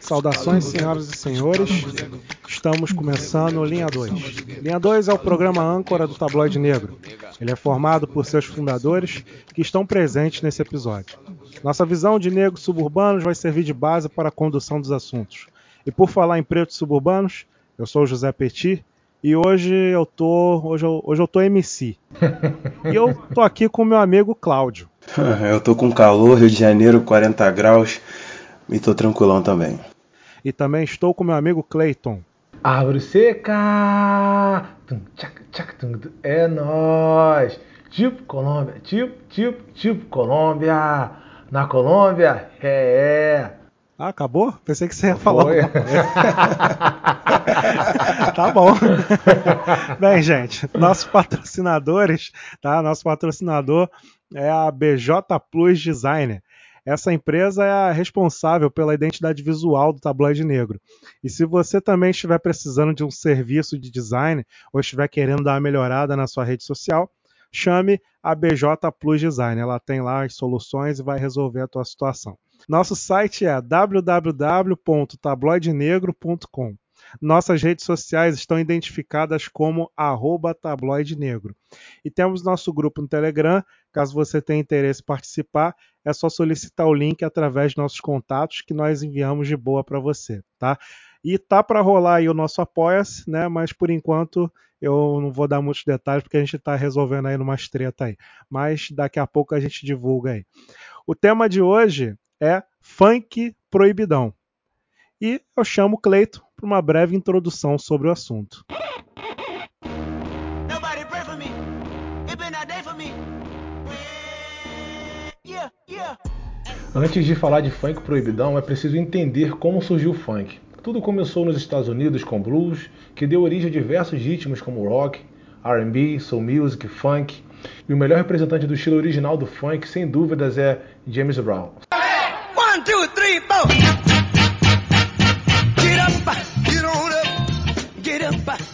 Saudações, senhoras e senhores. Estamos começando Linha 2. Linha 2 é o programa âncora do Tabloide Negro. Ele é formado por seus fundadores que estão presentes nesse episódio. Nossa visão de negros suburbanos vai servir de base para a condução dos assuntos. E por falar em pretos suburbanos, eu sou José Petit e hoje eu tô hoje eu, hoje eu tô MC. e eu tô aqui com meu amigo Cláudio. Eu tô com calor, Rio de Janeiro, 40 graus, e tô tranquilão também. E também estou com meu amigo Clayton. Árvore seca! É nóis! Tipo Colômbia, tipo, tipo, tipo Colômbia! Na Colômbia, é, é! Ah, acabou? Pensei que você ia falar. Foi. tá bom. Bem, gente, nossos patrocinadores, tá? Nosso patrocinador é a BJ Plus Designer. Essa empresa é a responsável pela identidade visual do tabloide negro. E se você também estiver precisando de um serviço de design ou estiver querendo dar uma melhorada na sua rede social, chame a BJ Plus Design. Ela tem lá as soluções e vai resolver a tua situação. Nosso site é www.tabloidenegro.com. Nossas redes sociais estão identificadas como arroba tabloide negro. E temos nosso grupo no Telegram. Caso você tenha interesse em participar, é só solicitar o link através de nossos contatos que nós enviamos de boa para você, tá? E tá para rolar aí o nosso apoia-se, né? Mas por enquanto eu não vou dar muitos detalhes porque a gente está resolvendo aí numa treta aí. Mas daqui a pouco a gente divulga aí. O tema de hoje é funk proibidão. E eu chamo o Cleito para uma breve introdução sobre o assunto. Antes de falar de funk proibidão, é preciso entender como surgiu o funk. Tudo começou nos Estados Unidos com blues, que deu origem a diversos ritmos como rock, R&B, soul music, funk. E o melhor representante do estilo original do funk, sem dúvidas, é James Brown. Two, three, four. Get up, get on up, get up.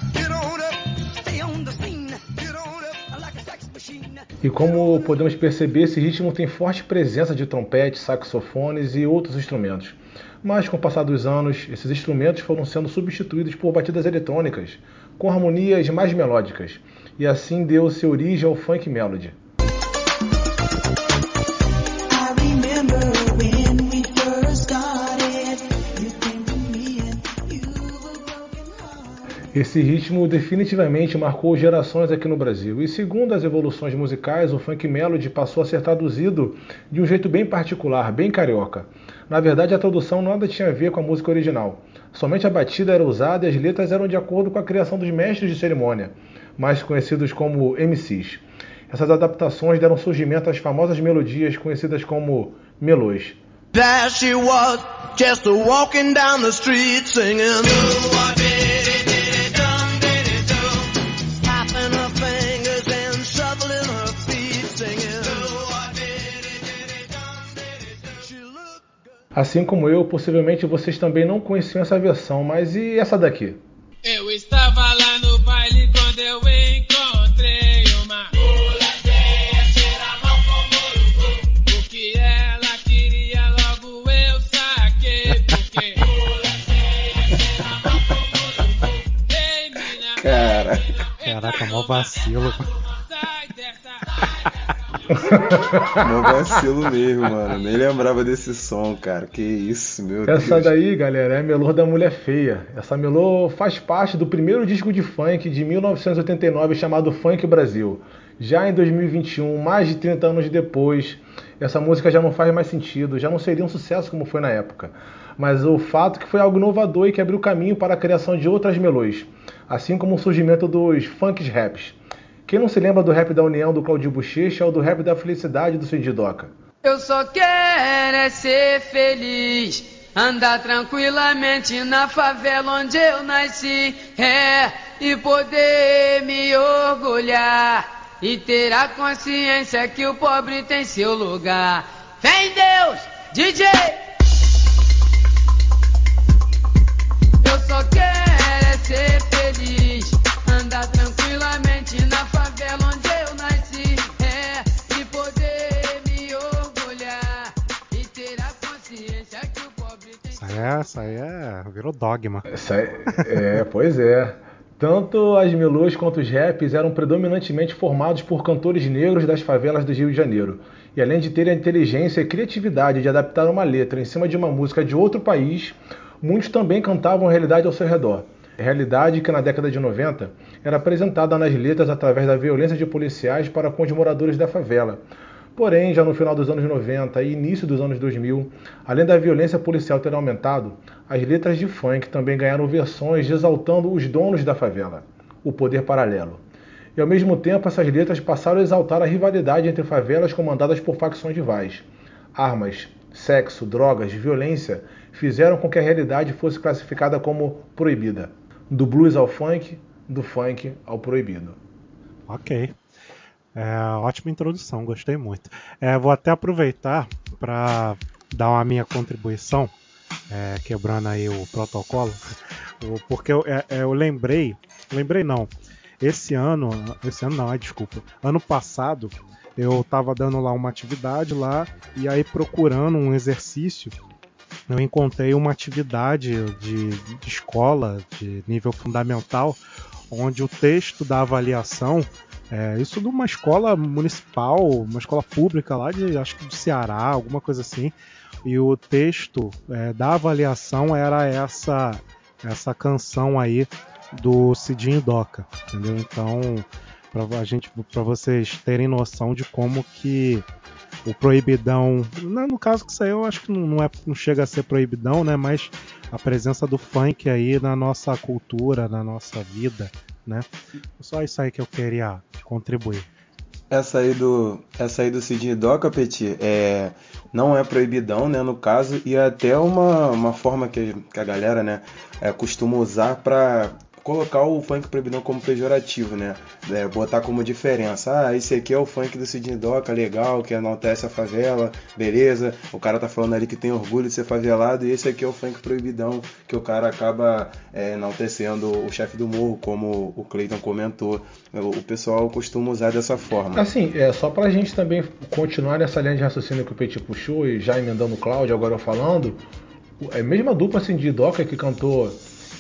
E como podemos perceber, esse ritmo tem forte presença de trompetes, saxofones e outros instrumentos. Mas com o passar dos anos, esses instrumentos foram sendo substituídos por batidas eletrônicas, com harmonias mais melódicas, e assim deu-se origem ao funk melody. Esse ritmo definitivamente marcou gerações aqui no Brasil, e segundo as evoluções musicais, o funk melody passou a ser traduzido de um jeito bem particular, bem carioca. Na verdade, a tradução nada tinha a ver com a música original. Somente a batida era usada e as letras eram de acordo com a criação dos mestres de cerimônia, mais conhecidos como MCs. Essas adaptações deram surgimento às famosas melodias conhecidas como melôs. There she was, just walking down the street singing. Assim como eu, possivelmente vocês também não conheciam essa versão, mas e essa daqui? Eu estava lá no baile quando eu encontrei uma cheira mal como urubu O que ela queria logo eu saquei Porque Mulateia, cheira mal como urubu Ei mina, Cara. Caraca, mó vacilo. Mó vacilo mesmo, mano. Nem lembrava desse som, cara. Que isso, meu Essa Deus. daí, galera, é a Melô da Mulher Feia. Essa Melô faz parte do primeiro disco de funk de 1989 chamado Funk Brasil. Já em 2021, mais de 30 anos depois, essa música já não faz mais sentido, já não seria um sucesso como foi na época. Mas o fato é que foi algo inovador e que abriu caminho para a criação de outras melôs, assim como o surgimento dos funks raps. Quem não se lembra do rap da União do Claudio Bochecha ou do rap da Felicidade do Cid Doca? Eu só quero é ser feliz, andar tranquilamente na favela onde eu nasci, é, e poder me orgulhar e ter a consciência que o pobre tem seu lugar. Vem Deus, DJ! Eu só quero é ser feliz, É, isso aí é. virou dogma. É, é, pois é. Tanto as melôs quanto os raps eram predominantemente formados por cantores negros das favelas do Rio de Janeiro. E além de terem a inteligência e criatividade de adaptar uma letra em cima de uma música de outro país, muitos também cantavam a realidade ao seu redor. Realidade que na década de 90 era apresentada nas letras através da violência de policiais para com os moradores da favela. Porém, já no final dos anos 90 e início dos anos 2000, além da violência policial ter aumentado, as letras de funk também ganharam versões exaltando os donos da favela, o poder paralelo. E ao mesmo tempo, essas letras passaram a exaltar a rivalidade entre favelas comandadas por facções rivais. Armas, sexo, drogas, violência fizeram com que a realidade fosse classificada como proibida. Do blues ao funk, do funk ao proibido. Ok. É, ótima introdução, gostei muito. É, vou até aproveitar para dar uma minha contribuição, é, quebrando aí o protocolo, porque eu, é, é, eu lembrei, lembrei não, esse ano, esse ano não, ai, desculpa, ano passado eu estava dando lá uma atividade lá e aí procurando um exercício eu encontrei uma atividade de, de escola de nível fundamental onde o texto da avaliação é, isso de uma escola municipal, uma escola pública lá de acho que do Ceará, alguma coisa assim. E o texto é, da avaliação era essa essa canção aí do Cidinho Doca, entendeu? Então, para a gente, para vocês terem noção de como que o proibidão, no no caso que eu acho que não, é, não chega a ser proibidão, né? Mas a presença do funk aí na nossa cultura, na nossa vida, né? Só isso aí que eu queria contribuir. Essa aí do, essa aí do Sidney Doca, Petit, é, não é proibidão, né, no caso, e é até uma, uma forma que, que a galera, né, é, costuma usar pra colocar o funk proibidão como pejorativo, né, é, botar como diferença. Ah, esse aqui é o funk do Sidney Doca, legal, que enaltece a favela, beleza, o cara tá falando ali que tem orgulho de ser favelado, e esse aqui é o funk proibidão, que o cara acaba é, enaltecendo o chefe do morro, como o Cleiton comentou. O, pessoal costuma usar dessa forma. Assim, é só pra gente também continuar nessa linha de raciocínio que o Petit puxou e já emendando o Cláudio, agora eu falando, é a mesma dupla assim, de Doca que cantou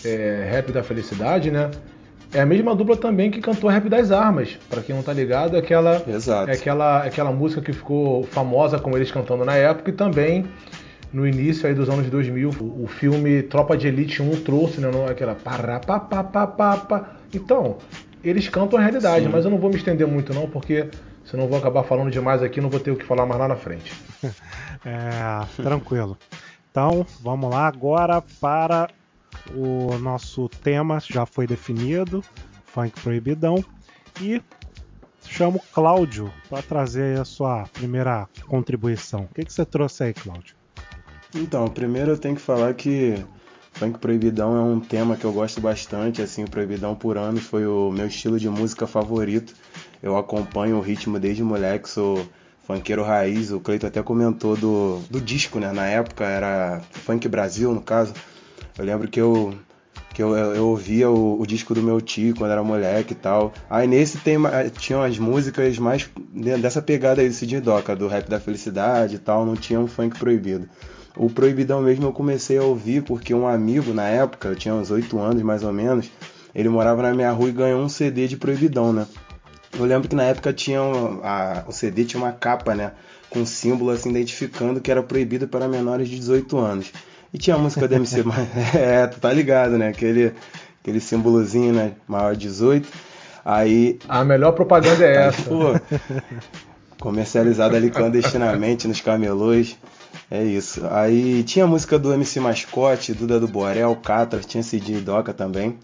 é, Rap da Felicidade, né? É a mesma dupla também que cantou Rap das Armas. Pra quem não tá ligado, é aquela, Exato. é aquela, é aquela música que ficou famosa com eles cantando na época e também no início aí dos anos 2000, o, o filme Tropa de Elite 1 trouxe, né? não- Aquela parapapapapapa. Então, eles cantam a realidade, Sim. mas eu não vou me estender muito não, porque senão eu vou acabar falando demais aqui, não vou ter o que falar mais lá na frente. É, tranquilo. Então, vamos lá agora para o nosso tema, já foi definido, funk proibidão, e chamo Cláudio para trazer a sua primeira contribuição. O que, que você trouxe aí, Cláudio? Então, primeiro eu tenho que falar que funk proibidão é um tema que eu gosto bastante, assim, proibidão por anos foi o meu estilo de música favorito. Eu acompanho o ritmo desde moleque, sou funkeiro raiz, o Cleito até comentou do, do disco, né? Na época era Funk Brasil, no caso. Eu lembro que eu que eu, eu, ouvia o, o disco do meu tio quando era moleque e tal. Aí nesse tem tinham as músicas mais de- dessa pegada aí do Cidinho Doca, do rap da felicidade e tal, não tinha um funk proibido. O proibidão mesmo eu comecei a ouvir porque um amigo na época, eu tinha uns 8 anos mais ou menos, ele morava na minha rua e ganhou um CD de proibidão, né? Eu lembro que na época tinha um- a- o CD tinha uma capa, né, com um símbolo assim identificando que era proibido para menores de 18 anos. E tinha a música do MC, Ma- é, tu tá ligado, né? Aquele aquele símbolozinho, né, maior de 18. Aí A melhor propaganda é essa. pô, comercializado ali clandestinamente nos camelôs. É isso. Aí tinha a música do MC Mascote, Duda do Borel, Catra, tinha Cidinho e Doca também.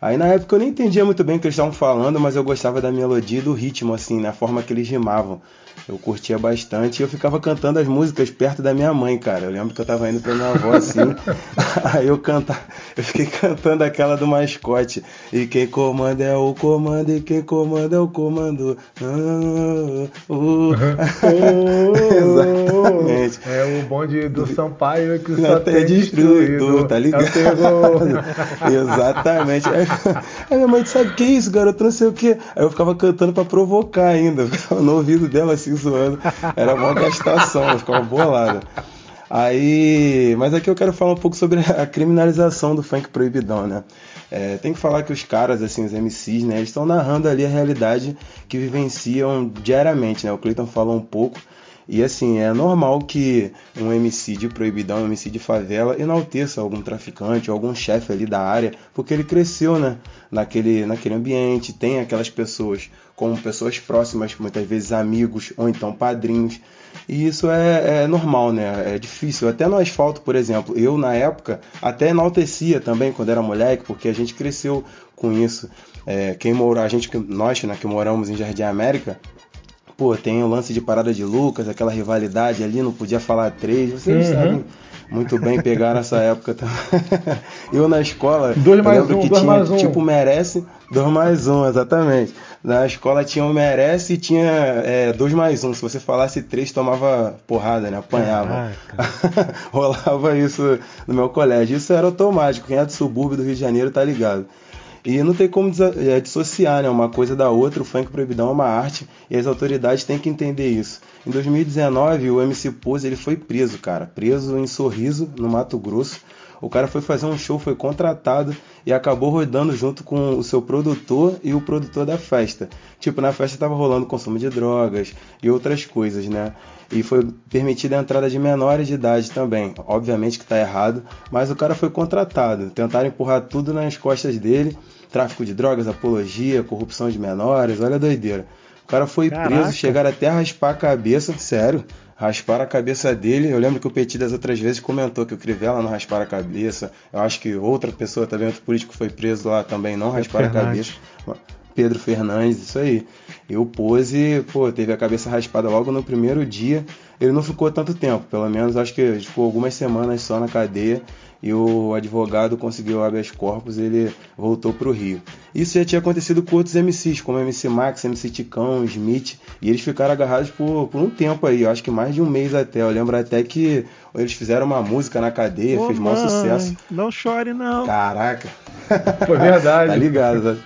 Aí na época eu nem entendia muito bem o que eles estavam falando, mas eu gostava da melodia e do ritmo, assim, na forma que eles rimavam. Eu curtia bastante e eu ficava cantando as músicas perto da minha mãe, cara. Eu lembro que eu tava indo pra minha avó assim. aí eu canta... eu fiquei cantando aquela do mascote. E quem comanda é o comando, e quem comanda é o comando. Ah, uh. Exatamente. É o bonde do Sampaio que só tem tem destruído, destruído. tá ligado? Exatamente. Aí, aí minha mãe disse, sabe o que é isso, garoto? Não sei o que. Aí eu ficava cantando pra provocar ainda. Eu ficava no ouvido dela assim, zoando. Era uma gastação, eu ficava bolada. Aí, mas aqui eu quero falar um pouco sobre a criminalização do funk proibidão, né? É, tem que falar que os caras, assim, os MCs, né, eles estão narrando ali a realidade que vivenciam diariamente, né? O Cleiton falou um pouco. E assim, é normal que um MC de proibidão, um MC de favela, enalteça algum traficante algum chefe ali da área, porque ele cresceu, né, naquele, naquele ambiente, tem aquelas pessoas como pessoas próximas, muitas vezes amigos ou então padrinhos. E isso é, é normal, né? É difícil. Até no asfalto, por exemplo, eu na época até enaltecia também quando era moleque, porque a gente cresceu com isso. É, quem mora, a gente, nós né, que moramos em Jardim América, pô, tem o lance de parada de Lucas, aquela rivalidade ali, não podia falar três, vocês Uhum. sabem muito bem pegar nessa época também. eu na escola, Dois mais lembro um, que dois tinha mais um. tipo merece, dois mais um, exatamente. Na escola tinha o merece e tinha é, dois mais um. Se você falasse três, tomava porrada, né? Apanhava. Rolava isso no meu colégio. Isso era automático. Quem é do subúrbio do Rio de Janeiro tá ligado. E não tem como é, dissociar né, uma coisa da outra. O funk proibidão é uma arte e as autoridades têm que entender isso. Em 2019, o MC Pose ele foi preso, cara. Preso em Sorriso, no Mato Grosso. O cara foi fazer um show, foi contratado e acabou rodando junto com o seu produtor e o produtor da festa. Tipo, na festa tava rolando consumo de drogas e outras coisas, né? E foi permitida a entrada de menores de idade também. Obviamente que tá errado, mas o cara foi contratado. Tentaram empurrar tudo nas costas dele: tráfico de drogas, apologia, corrupção de menores, olha a doideira. O cara foi Caraca. preso, chegaram até a raspar a cabeça, sério. Rasparam a cabeça dele. Eu lembro que o Petit das outras vezes comentou que o Crivella não raspara a cabeça. Eu acho que outra pessoa também, outro político foi preso lá também, não rasparam a cabeça. Pedro Fernandes, isso aí. E o Pose, pô, teve a cabeça raspada logo no primeiro dia. Ele não ficou tanto tempo, pelo menos acho que ficou algumas semanas só na cadeia. E o advogado conseguiu habeas corpus e ele voltou pro Rio. Isso já tinha acontecido com outros MCs, como MC Max, MC Ticão, Smith. E eles ficaram agarrados por, por um tempo aí, eu acho que mais de um mês até. Eu lembro até que eles fizeram uma música na cadeia, Ô, fez maior mãe, sucesso. Não chore, não. Caraca. Foi verdade. Tá ligado, né?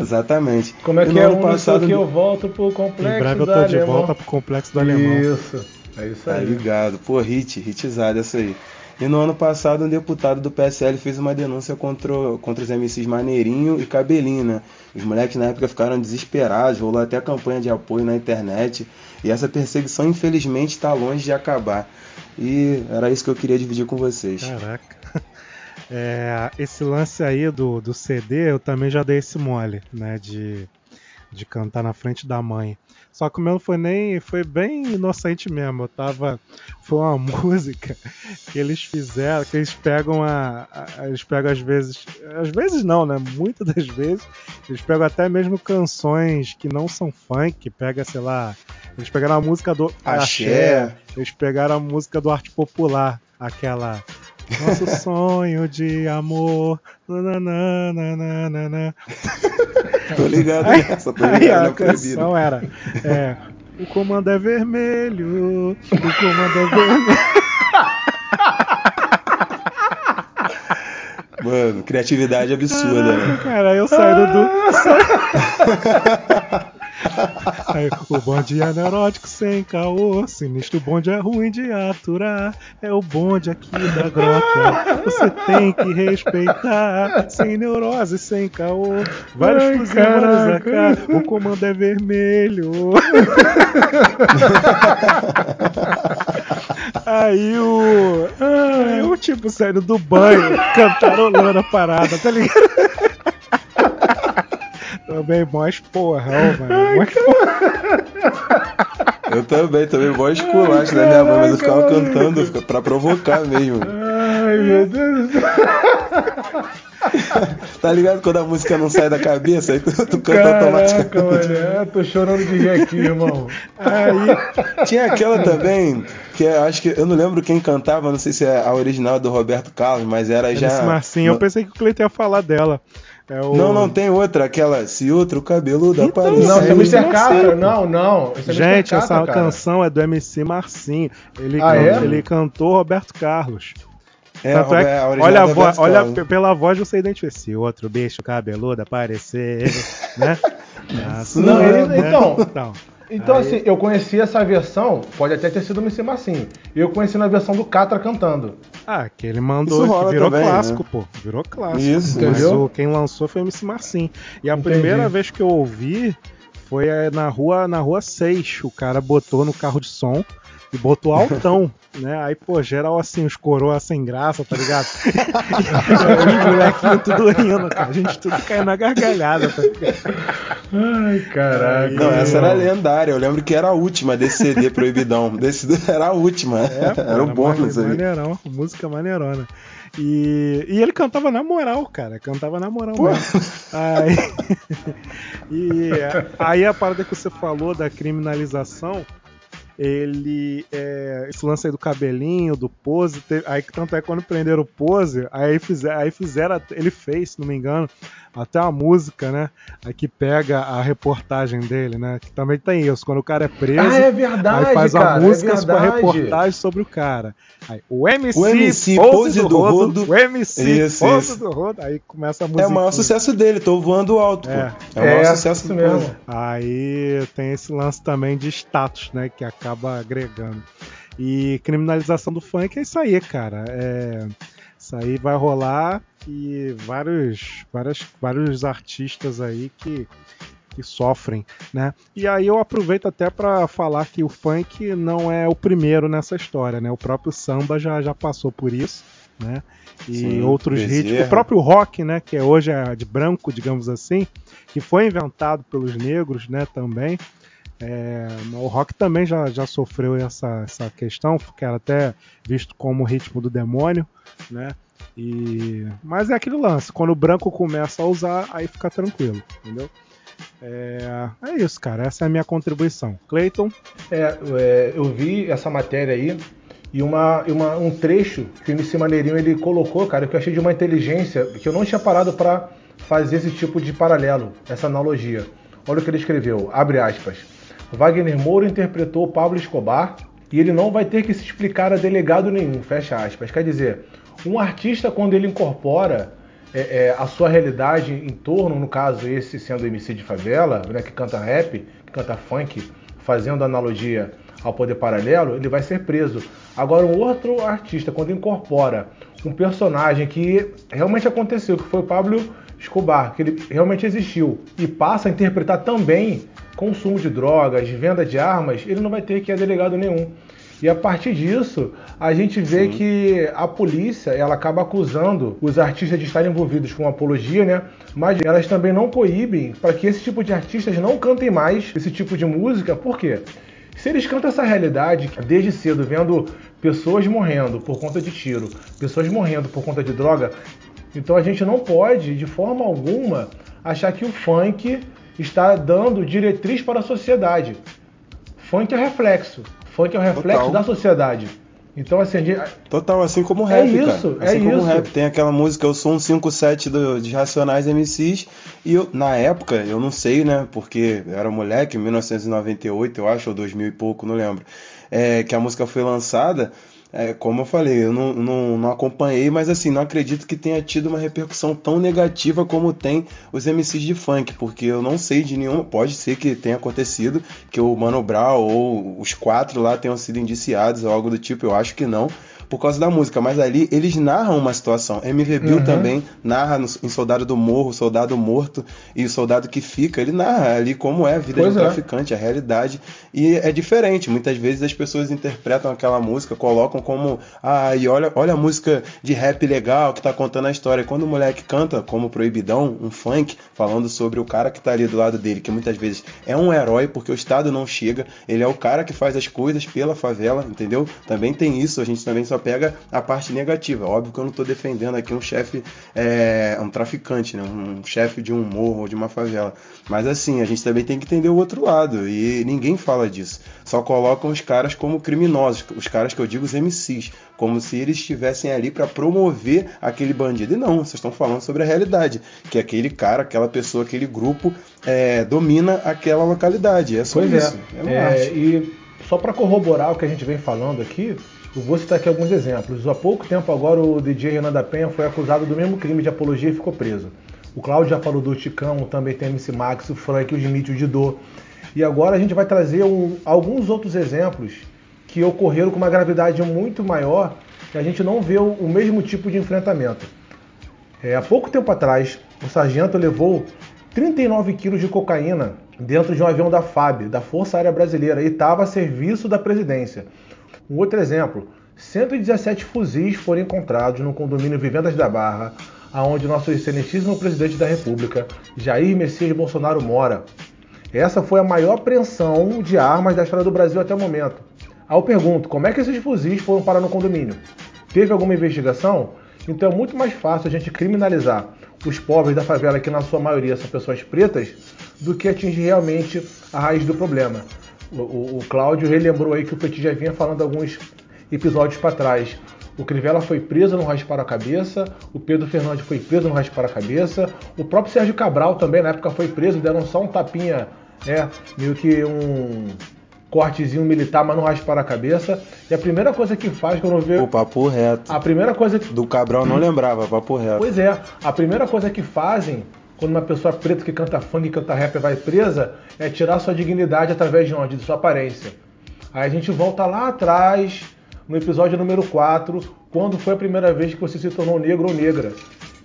Exatamente. Como é que no é ano um passado, que eu volto pro complexo Em breve eu da tô de Alemão. volta pro complexo do alemão. Isso, é isso Tá aí. ligado. Pô, hit, hitzada essa aí. E no ano passado, um deputado do PSL fez uma denúncia contra, contra os MCs Maneirinho e Cabelinho, né? Os moleques na época ficaram desesperados, rolou até campanha de apoio na internet. E essa perseguição, infelizmente, está longe de acabar. E era isso que eu queria dividir com vocês. Caraca. É, esse lance aí do, do CD, eu também já dei esse mole, né? De, de cantar na frente da mãe. Só que o meu não foi nem. Foi bem inocente mesmo. Eu tava. Foi uma música que eles fizeram, que eles pegam a. a- eles pegam às vezes. Às vezes não, né? Muitas das vezes. Eles pegam até mesmo canções que não são funk. Pega, sei lá. Eles pegaram a música do Axé. Eles pegaram a música do arte popular. Aquela. Nosso sonho de amor. nananana. Tô ligado Aí, nessa, tô aí ligado a na proibida. canção era. é, o comando é vermelho. O comando é vermelho. Mano, criatividade absurda, né? Cara, aí eu saindo do. Aí, o bonde é neurótico sem caô. Sinistro bonde é ruim de aturar. É o bonde aqui da grota. Você tem que respeitar. Sem neurose, sem caô. Vários vários caraca. AK. O comando é vermelho. Aí o. Aí o tipo saindo do banho, cantarolando a parada, tá ligado? Também mós porrão, mano. Mós porrão. Eu também, também mó esculacho da minha mãe, mas eu ficava cantando pra provocar mesmo. Ai, meu Deus do céu. Tá ligado quando a música não sai da cabeça, aí tu, tu canta Caraca, automaticamente. mano. é, tô chorando de rir aqui, irmão. Aí, Tinha aquela também, que eu acho que eu não lembro quem cantava, não sei se é a original do Roberto Carlos, mas era já. esse Marcinho, eu pensei que o Cleiton ia falar dela. É o... Não, não, tem outra, aquela Se Outro Cabelo da Então, Paris. Não, é Mr. não Catra. Não, não. É. Gente, Catra, essa cara. canção é do MC Marcinho. Ele, Ah, é? ele cantou Roberto Carlos. É, Tanto é é olha, a do vo- Roberto olha pela voz você identifica. Se outro bicho cabeludo aparecer, né? Nossa, Não, ele- né? então. Então, Então, Aí- assim, eu conheci essa versão, pode até ter sido o MC Marcinho. Eu conheci na versão do Catra cantando. Ah, que ele mandou, que virou também, clássico, né? pô. Virou clássico. Isso. Mas Entendeu? o, quem lançou foi o MC Marcinho. E a Entendi. primeira vez que eu ouvi foi eh, na rua, na rua 6. O cara botou no carro de som e botou altão, né? Aí, pô, geral assim, os coroas sem graça, tá ligado? e os molequinhos tudo rindo, cara. A gente tudo caindo na gargalhada, tá ligado? Ai, caraca. Não, essa era lendária. Eu lembro que era a última desse CD proibidão. Desse era a última. É, pô, era o bônus mane- ali. Maneirão, música maneirona. E, e ele cantava na moral, cara. Cantava na moral Pô. mesmo. Aí, e aí a parada que você falou da criminalização, ele. é, esse lance aí do cabelinho, do pose, te- aí tanto é quando prenderam o pose, aí fizeram, aí fizeram, ele fez, se não me engano, até uma música, né? Aí que pega a reportagem dele, né? Que também tem isso. Quando o cara é preso. Ah, é verdade, Aí faz cara, uma música é com a reportagem sobre o cara. Aí, o MC, O MC Pose, Pose do, do rodo, Rodo. O MC Isso, Pose isso. do Rodo. Aí começa a É música. o maior sucesso dele, tô voando alto, pô. É. É, o maior É, sucesso mesmo. Aí tem esse lance também de status, né? Que acaba agregando. E criminalização do funk é isso aí, cara. É, isso aí vai rolar e vários, várias, vários artistas aí que, que sofrem, né? E aí eu aproveito até para falar que o funk não é o primeiro nessa história, né? O próprio samba já, já passou por isso, né? E Sim, outros ritmos, o próprio rock, né? Que é hoje é de branco, digamos assim, que foi inventado pelos negros, né? Também. É, o rock também já, já sofreu essa, essa questão, porque era até visto como o ritmo do demônio, né? E, mas é aquele lance, quando o branco começa a usar, aí fica tranquilo, entendeu? É, é isso, cara. Essa é a minha contribuição. Clayton, É, é, eu vi essa matéria aí e uma, uma- um trecho que o MC Maneirinho ele colocou, cara, que eu achei de uma inteligência que eu não tinha parado para fazer esse tipo de paralelo, essa analogia. Olha o que ele escreveu, abre aspas. Wagner Moura interpretou Pablo Escobar e ele não vai ter que se explicar a delegado nenhum, fecha aspas. Quer dizer, um artista quando ele incorpora é, é, a sua realidade em torno, no caso esse sendo MC de favela, né, que canta rap, que canta funk, fazendo analogia ao poder paralelo, ele vai ser preso. Agora, um outro artista, quando incorpora um personagem que realmente aconteceu, que foi o Pablo Escobar, que ele realmente existiu, e passa a interpretar também consumo de drogas, venda de armas, ele não vai ter que a delegado nenhum. E a partir disso, a gente vê que a polícia ela acaba acusando os artistas de estarem envolvidos com apologia, né? Mas elas também não coíbem para que esse tipo de artistas não cantem mais esse tipo de música. Por quê? Se eles cantam essa realidade desde cedo, vendo pessoas morrendo por conta de tiro, pessoas morrendo por conta de droga, então a gente não pode, de forma alguma, achar que o funk está dando diretriz para a sociedade. Funk é reflexo. Funk é o reflexo Total. da sociedade. Então, assim, gente- Total, assim como o É rap, isso, cara. Assim é como isso. rap. Tem aquela música Eu Sou um 57 do, de Racionais MCs. E eu, na época, eu não sei, né? Porque eu era moleque, em 1998, eu acho, ou 2000 e pouco, não lembro. É, que a música foi lançada. É, como eu falei, eu não, não, não acompanhei, mas assim, não acredito que tenha tido uma repercussão tão negativa como tem os MCs de funk, porque eu não sei de nenhuma, pode ser que tenha acontecido, que o Mano Brown ou os quatro lá tenham sido indiciados ou algo do tipo, eu acho que não, por causa da música, mas ali eles narram uma situação. MV Bill Uhum. também narra no- em Soldado do Morro, Soldado Morto e o Soldado que Fica, ele narra ali como é a vida Pois de um é. traficante, a realidade, e é diferente. Muitas vezes as pessoas interpretam aquela música, colocam como, ah, e olha, olha a música de rap legal que tá contando a história. Quando o moleque canta como Proibidão, um funk, falando sobre o cara que tá ali do lado dele, que muitas vezes é um herói porque o Estado não chega, ele é o cara que faz as coisas pela favela, entendeu? Também tem isso, a gente também só pega a parte negativa. Óbvio que eu não tô defendendo aqui um chefe, é, um traficante, né? um chefe de um morro ou de uma favela. Mas assim, a gente também tem que entender o outro lado, e ninguém fala disso. Só colocam os caras como criminosos, os caras que eu digo os MCs, como se eles estivessem ali para promover aquele bandido. E não, vocês estão falando sobre a realidade, que aquele cara, aquela pessoa, aquele grupo é, domina aquela localidade. É só Pois isso. é. uma É, arte. e só para corroborar o que a gente vem falando aqui, vou citar aqui alguns exemplos. Há pouco tempo agora o DJ Renan da Penha foi acusado do mesmo crime de apologia e ficou preso. O Cláudio já falou do Ticão, também tem MC Max, o Frank, o Smith, o Didô. E agora a gente vai trazer um- alguns outros exemplos que ocorreram com uma gravidade muito maior que a gente não vê o, o mesmo tipo de enfrentamento. É, há pouco tempo atrás, o sargento levou 39 quilos de cocaína dentro de um avião da FAB, da Força Aérea Brasileira, e estava a serviço da presidência. Um outro exemplo, 117 fuzis foram encontrados no condomínio Vivendas da Barra, aonde nosso excelentíssimo presidente da República, Jair Messias Bolsonaro, mora. Essa foi a maior apreensão de armas da história do Brasil até o momento. Aí eu pergunto, como é que esses fuzis foram parar no condomínio? Teve alguma investigação? Então é muito mais fácil a gente criminalizar os pobres da favela, que na sua maioria são pessoas pretas, do que atingir realmente a raiz do problema. O, o- Cláudio relembrou aí que o Petit já vinha falando alguns episódios para trás. O Crivella foi preso no raspar a cabeça, o Pedro Fernandes foi preso no raspar a cabeça, o próprio Sérgio Cabral também na época foi preso, deram só um tapinha, é, meio que um cortezinho militar, mas não rasparam a cabeça. E a primeira coisa que faz quando vê. O papo reto. A primeira coisa que. Do Cabral não lembrava, papo reto. Pois é, a primeira coisa que fazem quando uma pessoa preta que canta funk e canta rap vai presa é tirar sua dignidade através de onde? De sua aparência. Aí a gente volta lá atrás, no episódio número 4, quando foi a primeira vez que você se tornou negro ou negra.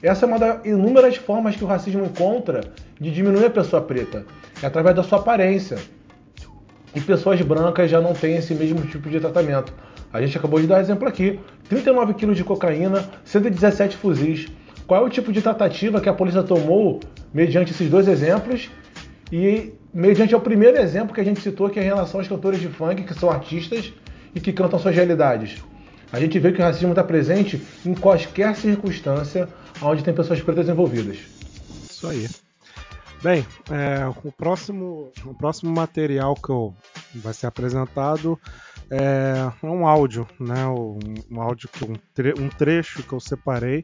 Essa é uma das inúmeras formas que o racismo encontra de diminuir a pessoa preta. É através da sua aparência. E pessoas brancas já não têm esse mesmo tipo de tratamento. A gente acabou de dar exemplo aqui: 39 quilos de cocaína, 117 fuzis. Qual é o tipo de tratativa que a polícia tomou mediante esses dois exemplos? E mediante o primeiro exemplo que a gente citou, que é em relação aos cantores de funk, que são artistas e que cantam suas realidades. A gente vê que o racismo está presente em qualquer circunstância onde tem pessoas pretas envolvidas. Isso aí. Bem, é, o, próximo, o próximo material que eu, vai ser apresentado é um áudio, né? Um, um áudio que um, tre- um trecho que eu separei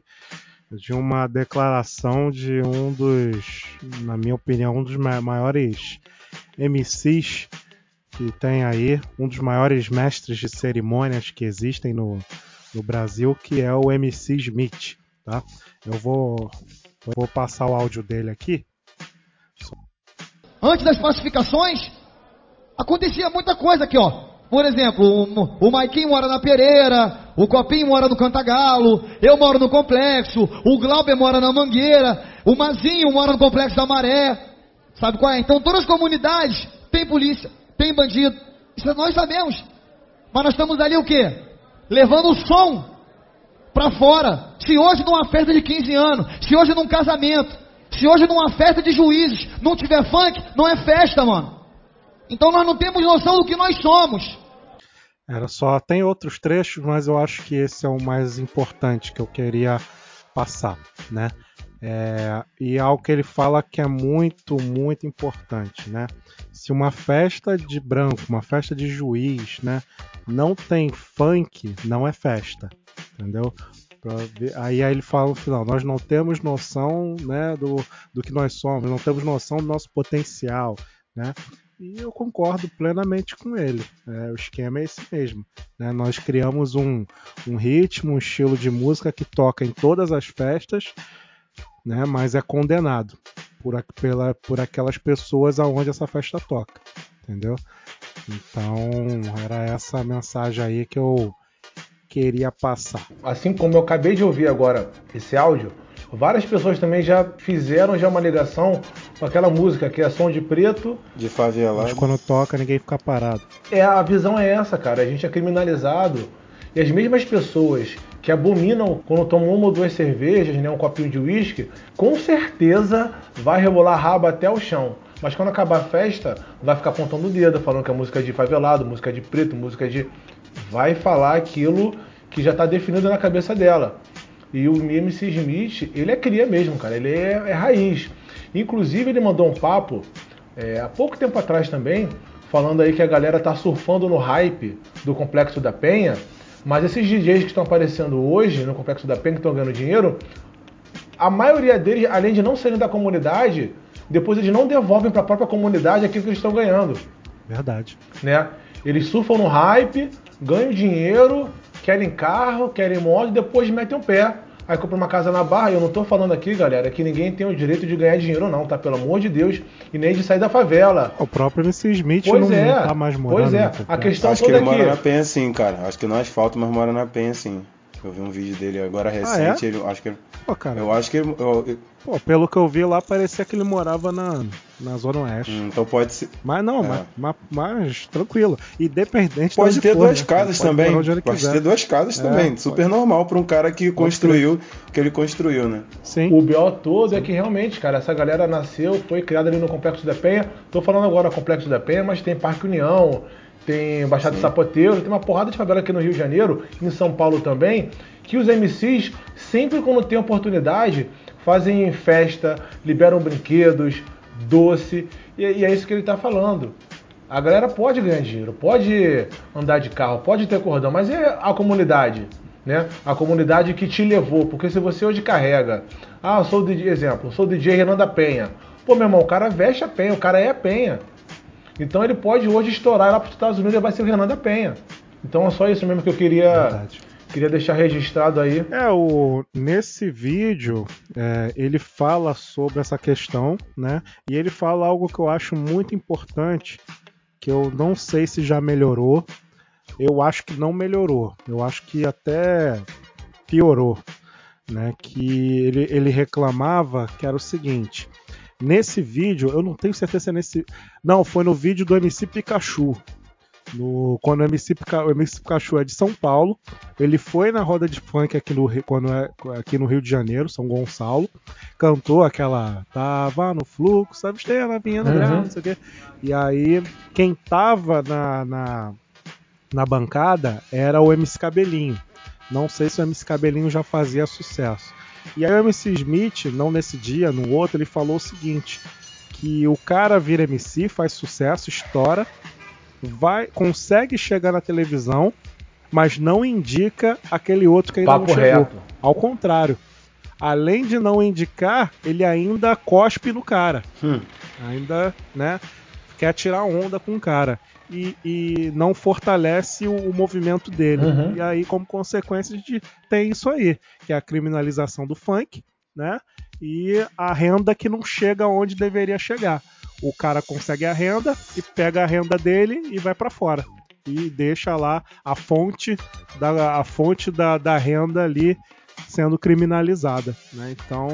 de uma declaração de um dos, na minha opinião, um dos ma- maiores MCs que tem aí, um dos maiores mestres de cerimônias que existem no, no Brasil, que é o MC Smith, tá? Eu vou, vou passar o áudio dele aqui. Antes das pacificações, acontecia muita coisa aqui, ó. Por exemplo, o, o Maiquinho mora na Pereira, o Copinho mora no Cantagalo, eu moro no Complexo, o Glauber mora na Mangueira, o Mazinho mora no Complexo da Maré. Sabe qual é? Então todas as comunidades tem polícia, tem bandido. Isso nós sabemos. Mas nós estamos ali o quê? Levando o som pra fora. Se hoje numa festa de 15 anos, se hoje num casamento, se hoje numa festa de juízes não tiver funk, não é festa, mano. Então nós não temos noção do que nós somos. Era só. Tem outros trechos, mas eu acho que esse é o mais importante que eu queria passar, né? É, e algo que ele fala que é muito, muito importante, né? Se uma festa de branco, uma festa de juiz, né, não tem funk, não é festa, entendeu? Aí, aí ele fala no final, nós não temos noção, né, do, do que nós somos, não temos noção do nosso potencial, né? E eu concordo plenamente com ele. É, o esquema é esse mesmo. né? Nós criamos um, um ritmo, um estilo de música que toca em todas as festas, né? mas é condenado por, pela, por aquelas pessoas aonde essa festa toca. Entendeu? Então era essa a mensagem aí que eu queria passar. Assim como eu acabei de ouvir agora esse áudio, várias pessoas também já fizeram já uma ligação com aquela música que é som de preto. De Mas favelado. quando toca, ninguém fica parado. É, a visão é essa, cara. A gente é criminalizado e as mesmas pessoas que abominam quando tomam uma ou duas cervejas, né, um copinho de uísque, com certeza vai rebolar a raba até o chão. Mas quando acabar a festa, vai ficar apontando o dedo, falando que é música de favelado, música de preto, música de. Vai falar aquilo que já está definido na cabeça dela. E o MC Smith, ele é cria mesmo, cara. Ele é, é raiz. Inclusive, ele mandou um papo é, há pouco tempo atrás também, falando aí que a galera tá surfando no hype do Complexo da Penha. Mas esses DJs que estão aparecendo hoje no Complexo da Penha, que estão ganhando dinheiro, a maioria deles, além de não serem da comunidade, depois eles não devolvem para a própria comunidade aquilo que eles estão ganhando Verdade. né? Eles surfam no hype, ganham dinheiro, querem carro, querem moto e depois metem o pé. aí compra uma casa na Barra. E eu não tô falando aqui, galera, que ninguém tem o direito de ganhar dinheiro, não, tá? Pelo amor de Deus. E nem de sair da favela. O próprio MC Smith Pois não é, tá mais morando. pois é. A questão Acho que toda ele mora na aqui. Penha sim, cara. Acho que no asfalto, mas mora na Penha sim. Eu vi um vídeo dele agora recente, é? ele, acho que ele, Pô, cara, eu acho que ele, eu- eu- pô, pelo que eu vi lá, parecia que ele morava na, na Zona Oeste. hum, então pode ser. Mas não, É. mas, mas, mas tranquilo. Independente de Pode onde ter for, duas né? casas Pode também. Pode quiser. ter duas casas É, também. pode. Super normal pra um cara que construiu o que ele construiu, né? Sim. O BO todo é que realmente, cara, essa galera nasceu, foi criada ali no Complexo da Penha. Tô falando agora Complexo da Penha, mas tem Parque União, tem Baixada Sapoteiro, tem uma porrada de favela aqui no Rio de Janeiro, em São Paulo também, que os MCs, sempre quando tem oportunidade, fazem festa, liberam brinquedos, doce, e, e é isso que ele tá falando. A galera pode ganhar dinheiro, pode andar de carro, pode ter cordão, mas é a comunidade, né? A comunidade que te levou, porque se você hoje carrega, ah, eu sou o DJ, exemplo, eu sou o DJ Renan da Penha. Pô, meu irmão, o cara veste a Penha, o cara é a Penha. Então ele pode hoje estourar lá para os Estados Unidos e vai ser o Renan da Penha. Então é só isso mesmo que eu queria, Verdade. queria deixar registrado aí. É, o, nesse vídeo é, ele fala sobre essa questão, né? E ele fala algo que eu acho muito importante, que eu não sei se já melhorou. Eu acho que não melhorou. Eu acho que até piorou, né? Que ele, ele reclamava que era o seguinte. Nesse vídeo, eu não tenho certeza se é nesse. Não, foi no vídeo do MC Pikachu. No, quando o MC, Pica- o MC Pikachu é de São Paulo, ele foi na roda de funk aqui no, Rio- quando é, aqui no Rio de Janeiro, São Gonçalo, cantou aquela Tava no fluxo, sabe, Estela, vinha no Uhum. grau, não sei o quê. E aí, quem tava na, na, na bancada era o MC Cabelinho. Não sei se o MC Cabelinho já fazia sucesso. E aí o MC Smith, não nesse dia, no outro, ele falou o seguinte: que o cara vira MC, faz sucesso, estoura, vai, consegue chegar na televisão, mas não indica aquele outro que ainda Papo não chegou. reto. Ao contrário. Além de não indicar, ele ainda cospe no cara. Hum. Ainda, né? Quer tirar onda com o cara. E, e não fortalece o, o movimento dele. Uhum. E aí, como consequência, a gente tem isso aí, que é a criminalização do funk, né? E a renda que não chega onde deveria chegar. O cara consegue a renda e pega a renda dele e vai para fora. E deixa lá a fonte da, a fonte da, da renda ali sendo criminalizada. Né? Então,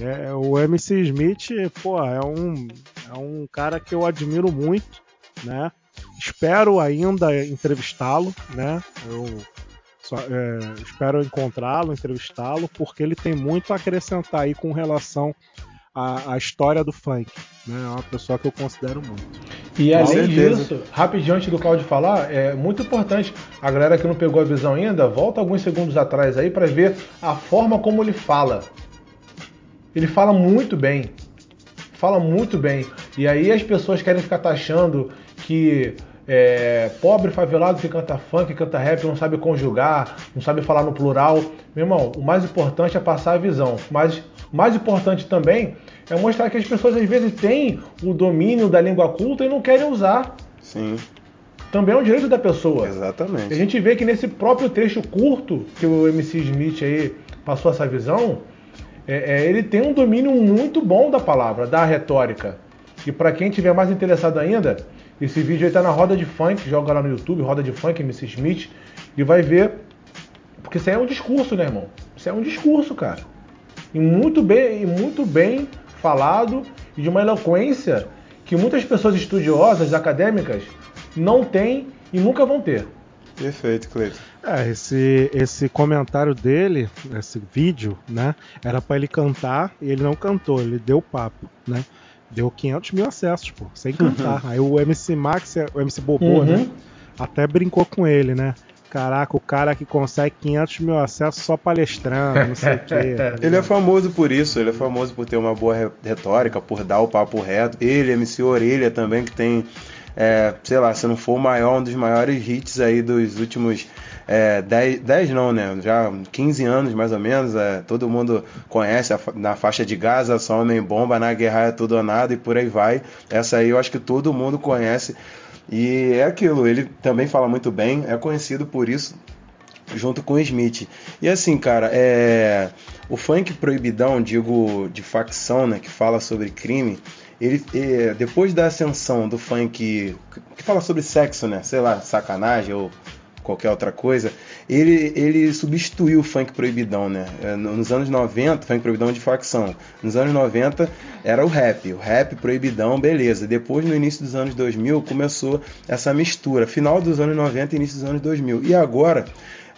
é, o MC Smith, pô, é um, é um cara que eu admiro muito, né? Espero ainda entrevistá-lo, né? Eu só, é, espero encontrá-lo, entrevistá-lo, porque ele tem muito a acrescentar aí com relação à, à história do funk. Né? É uma pessoa que eu considero muito. E Com além certeza. disso, rapidinho antes do Claudio falar, é muito importante, a galera que não pegou a visão ainda, volta alguns segundos atrás aí para ver a forma como ele fala. Ele fala muito bem. Fala muito bem. E aí as pessoas querem ficar taxando que é, pobre favelado que canta funk, canta rap, não sabe conjugar, não sabe falar no plural. Meu irmão, o mais importante é passar a visão. Mas o mais importante também é mostrar que as pessoas às vezes têm o domínio da língua culta e não querem usar. Sim, Também é um direito da pessoa. A exatamente. gente vê que nesse próprio trecho curto que o MC Smith aí passou essa visão, é, é, ele tem um domínio muito bom da palavra, da retórica. E para quem tiver mais interessado ainda, esse vídeo aí tá na roda de funk, joga lá no YouTube, roda de funk, MC Smith, e vai ver. Porque isso aí é um discurso, né, irmão? Isso é um discurso, cara. E muito bem, e muito bem falado e de uma eloquência que muitas pessoas estudiosas, acadêmicas, não têm e nunca vão ter. Perfeito, Cleiton. É, esse, esse comentário dele, esse vídeo, né? Era pra ele cantar e ele não cantou, ele deu papo, né? Deu 500 mil acessos, pô, sem cantar. Aí o MC Max, o MC Bobô, Uhum. né? Até brincou com ele, né? Caraca, o cara que consegue 500 mil acessos só palestrando, não sei o quê. Ele é famoso por isso, ele é famoso por ter uma boa re- retórica, por dar o papo reto. Ele, MC Orelha também, que tem, é, sei lá, se não for o maior, um dos maiores hits aí dos últimos é, 10, 10 não, né? Já 15 anos mais ou menos. é, todo mundo conhece a na faixa de Gaza, só homem bomba, na guerra é tudo ou nada e por aí vai. Essa aí eu acho que todo mundo conhece. E é aquilo, ele também fala muito bem, é conhecido por isso junto com o Smith. E assim, cara, é o funk proibidão, digo de facção, né, que fala sobre crime, ele é, depois da ascensão do funk que fala sobre sexo, né, sei lá, sacanagem ou qualquer outra coisa, ele, ele substituiu o funk proibidão, né? É, Nos anos 90, funk proibidão de facção. Nos anos 90 era o rap, o rap proibidão, beleza. Depois, no início dos anos 2000, começou essa mistura. Final dos anos 90 e início dos anos 2000. E agora,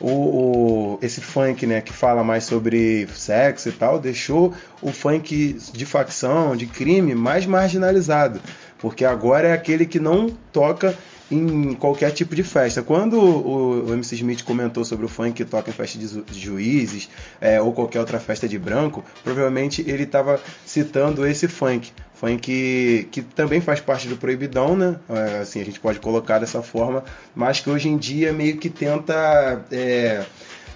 o, o- esse funk, né, que fala mais sobre sexo e tal, deixou o funk de facção, de crime, mais marginalizado. Porque agora é aquele que não toca em qualquer tipo de festa. Quando o, MC Smith comentou sobre o funk que toca em festa de, de juízes é, ou qualquer outra festa de branco, provavelmente ele estava citando esse funk. Funk que, que também faz parte do proibidão, né? É, assim, a gente pode colocar dessa forma, mas que hoje em dia meio que tenta é,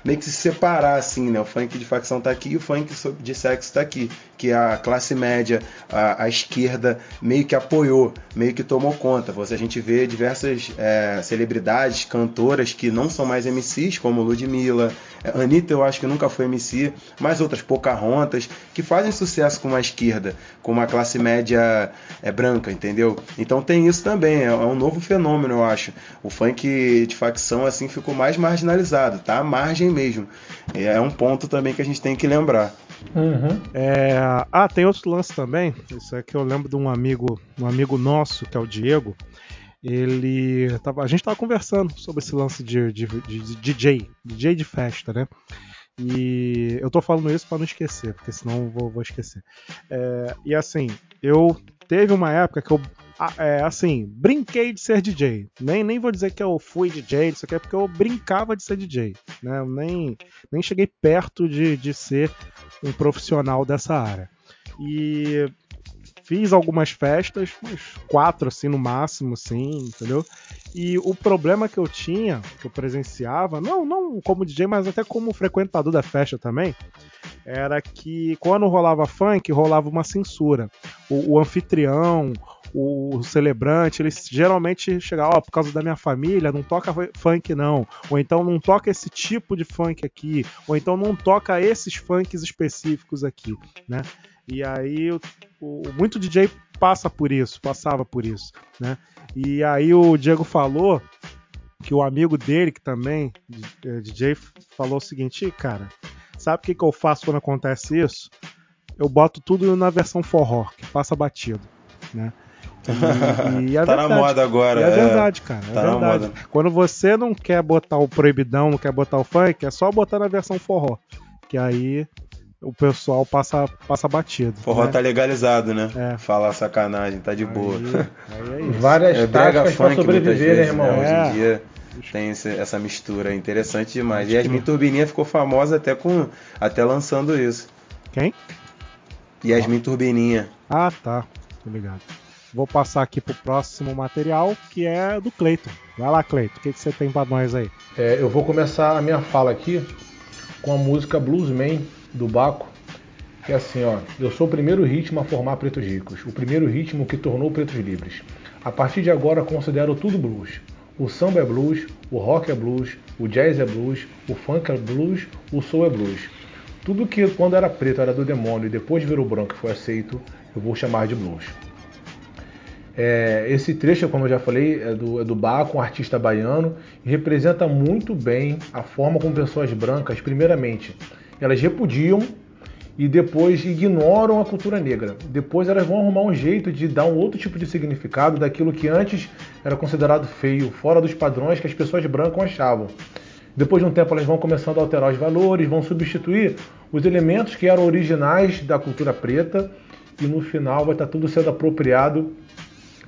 meio que se separar assim, né? O funk de facção tá aqui e o funk de sexo tá aqui, que a classe média, a, a esquerda meio que apoiou, meio que tomou conta. Você a gente vê diversas é, celebridades, cantoras que não são mais MCs, como Ludmilla, é, Anitta eu acho que nunca foi MC, mas outras Pocahontas que fazem sucesso com a esquerda, com uma classe média é, branca, entendeu? Então tem isso também, é, é um novo fenômeno, eu acho. O funk de facção assim ficou mais marginalizado, tá à margem mesmo. É um ponto também que a gente tem que lembrar. Uhum. É, ah, tem outro lance também. Isso é que eu lembro de um amigo, um amigo nosso, que é o Diego. Ele tava, a gente tava conversando sobre esse lance de, de- de- de DJ, DJ de festa, né? E eu tô falando isso para não esquecer, porque senão eu vou, vou esquecer. É, e assim, eu teve uma época que eu é, assim, brinquei de ser DJ. Nem, nem vou dizer que eu fui DJ, isso aqui é porque eu brincava de ser DJ. Né? Eu nem, nem cheguei perto de, de ser um profissional dessa área. E fiz algumas festas, quatro assim no máximo, assim, entendeu? E o problema que eu tinha, que eu presenciava, não, não como DJ, mas até como frequentador da festa também, era que quando rolava funk, rolava uma censura. O, o anfitrião, o celebrante, eles geralmente chegavam, ó, por causa da minha família, não toca funk não, ou então não toca esse tipo de funk aqui, ou então não toca esses funks específicos aqui, né? E aí o, o- muito DJ passa por isso, passava por isso, né? E aí o Diego falou que o amigo dele, que também é DJ, falou o seguinte, "Ih, cara, sabe o que, que eu faço quando acontece isso? Eu boto tudo na versão forró, que passa batido, né? E, e é Tá na verdade. moda agora, E é, é. verdade, cara. É Tá na verdade. moda. Quando você não quer botar o proibidão, não quer botar o funk, é só botar na versão forró. Que aí o pessoal passa, passa batido. Forró né? tá legalizado, né? É. Falar sacanagem, tá de boa. Aí, aí é isso. Várias É táticas pra sobreviver, né, vezes, irmão? né? Hoje É. em dia tem esse- essa mistura interessante demais. E Yasmin Turbininha ficou famosa até com até lançando isso. Quem? Yasmin Turbininha. Ah, tá. Tô ligado. Vou passar aqui pro próximo material, que é do Cleiton. Vai lá, Cleiton. O que, que você tem pra nós aí? É, eu vou começar a minha fala aqui com a música Bluesman do Baco. Que é assim, ó. Eu sou o primeiro ritmo a formar pretos ricos, o primeiro ritmo que tornou pretos livres. A partir de agora considero tudo blues. O samba é blues, o rock é blues, o jazz é blues, o funk é blues, o soul é blues. Tudo que quando era preto era do demônio e depois virou branco e foi aceito, eu vou chamar de blues. É, esse trecho, como eu já falei, é do, é do Baco, um artista baiano, e representa muito bem a forma como pessoas brancas, primeiramente, elas repudiam e depois ignoram a cultura negra. Depois elas vão arrumar um jeito de dar um outro tipo de significado daquilo que antes era considerado feio, fora dos padrões que as pessoas brancas achavam. Depois de um tempo elas vão começando a alterar os valores, vão substituir os elementos que eram originais da cultura preta e no final vai estar tudo sendo apropriado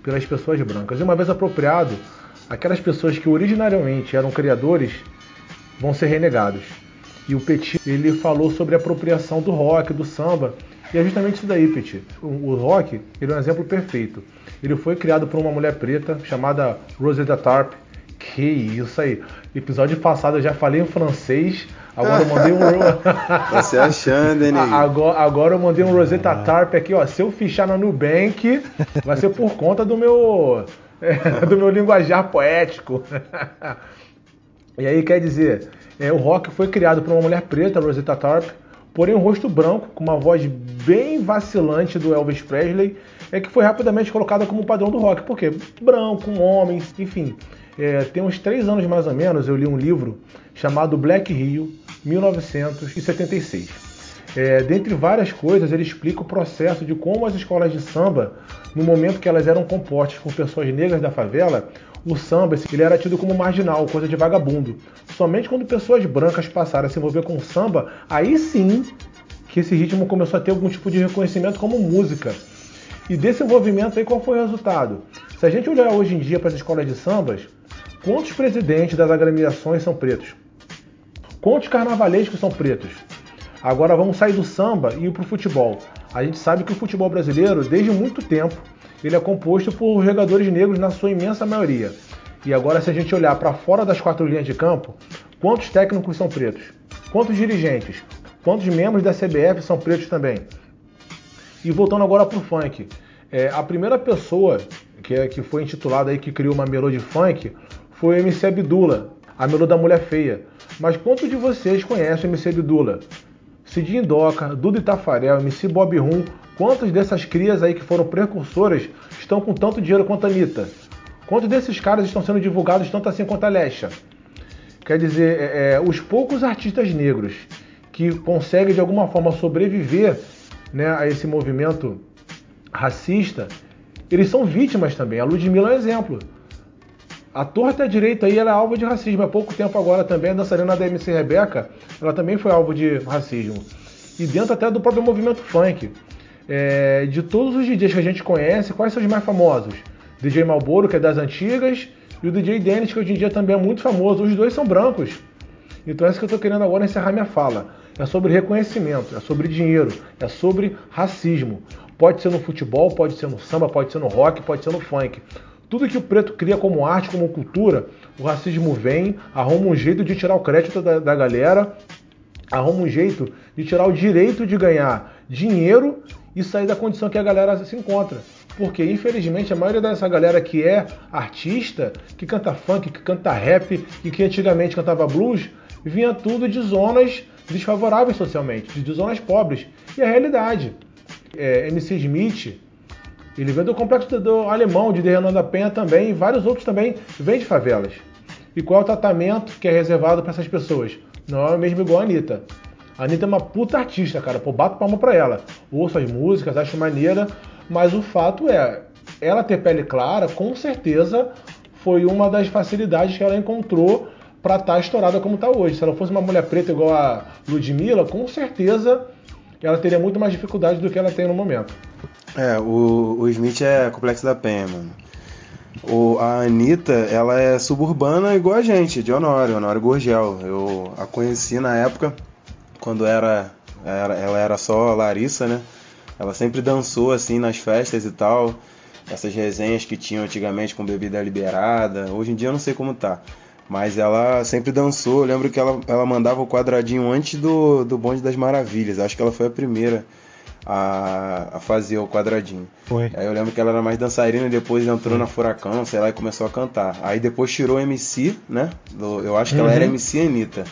pelas pessoas brancas. E uma vez apropriado, aquelas pessoas que originariamente eram criadores vão ser renegados. E o Petit ele falou sobre a apropriação do rock, do samba, e é justamente isso daí, Petit. O, rock ele é um exemplo perfeito. Ele foi criado por uma mulher preta chamada Rosetta Tarp. Que isso aí. Episódio passado eu já falei em francês, agora eu mandei um. Você achando, hein, nego? Agora, agora eu mandei um Rosetta Tarp aqui, ó. Se eu fichar na Nubank, vai ser por conta do meu. é, do meu linguajar poético. E aí quer dizer, é, o rock foi criado por uma mulher preta, Rosetta Tharpe, porém um rosto branco, com uma voz bem vacilante do Elvis Presley, é que foi rapidamente colocada como padrão do rock. Por quê? Branco, um homem, enfim. É, tem uns três anos mais ou menos, eu li um livro chamado Black Rio, 1976. É, dentre várias coisas, ele explica o processo de como as escolas de samba, no momento que elas eram compostas por pessoas negras da favela, o samba ele era tido como marginal, coisa de vagabundo. Somente quando pessoas brancas passaram a se envolver com o samba, aí sim que esse ritmo começou a ter algum tipo de reconhecimento como música. E desse envolvimento aí, qual foi o resultado? Se a gente olhar hoje em dia para as escolas de sambas, quantos presidentes das agremiações são pretos? Quantos carnavalescos são pretos? Agora vamos sair do samba e ir para o futebol. A gente sabe que o futebol brasileiro, desde muito tempo, ele é composto por jogadores negros na sua imensa maioria. E agora, se a gente olhar para fora das quatro linhas de campo, quantos técnicos são pretos? Quantos dirigentes? Quantos membros da CBF são pretos também? E voltando agora para o funk, é, a primeira pessoa que, é, que foi intitulada aí que criou uma melodia funk foi MC Abdullah, a melodia da Mulher Feia. Mas quantos de vocês conhecem o MC Abdullah? Cidinho Doca, Duda Tafarel, MC Bob Rum, quantas dessas crias aí que foram precursoras estão com tanto dinheiro quanto a Anitta? Quantos desses caras estão sendo divulgados tanto assim quanto a Lesha? Quer dizer, é, é, os poucos artistas negros que conseguem de alguma forma sobreviver né, a esse movimento racista, eles são vítimas também. A Ludmilla é um exemplo. A torta direita aí ela é alvo de racismo. Há pouco tempo agora também a dançarina da MC Rebeca, ela também foi alvo de racismo. E dentro até do próprio movimento funk. É, de todos os DJs que a gente conhece, quais são os mais famosos? DJ Malboro, que é das antigas, e o DJ Dennis, que hoje em dia também é muito famoso. Os dois são brancos. Então é isso que eu estou querendo agora encerrar minha fala. É sobre reconhecimento, é sobre dinheiro, é sobre racismo. Pode ser no futebol, pode ser no samba, pode ser no rock, pode ser no funk. Tudo que o preto cria como arte, como cultura, o racismo vem, arruma um jeito de tirar o crédito da, da galera, arruma um jeito de tirar o direito de ganhar dinheiro e sair da condição que a galera se encontra. Porque, infelizmente, a maioria dessa galera que é artista, que canta funk, que canta rap e que antigamente cantava blues, vinha tudo de zonas desfavoráveis socialmente, de zonas pobres. E a realidade. É, MC Smith, ele vem do complexo do, alemão, de Renan da Penha também, e vários outros também vêm de favelas. E qual é o tratamento que é reservado para essas pessoas? Não é o mesmo igual a Anitta. A Anitta é uma puta artista, cara. Pô, bato palma pra ela. Ouço as músicas, acho maneira, mas o fato é, ela ter pele clara, com certeza, foi uma das facilidades que ela encontrou para estar tá estourada como está hoje. Se ela fosse uma mulher preta igual a Ludmilla, com certeza ela teria muito mais dificuldade do que ela tem no momento. É, o, o Smith é complexo da penha, mano. O, a Anitta, ela é suburbana igual a gente, de Honório, Honório Gorgel. Eu a conheci na época, quando era, era, ela era só Larissa, né? Ela sempre dançou assim nas festas e tal. Essas resenhas que tinham antigamente com bebida liberada. Hoje em dia eu não sei como tá. Mas ela sempre dançou. Eu lembro que ela, ela mandava o quadradinho antes do, do Bonde das Maravilhas. Acho que ela foi a primeira a, a fazer o quadradinho. Foi. Aí eu lembro que ela era mais dançarina e depois entrou na Furacão, sei lá, e começou a cantar. Aí depois tirou o MC, né? Do- eu acho que ela era Uhum. MC Anitta.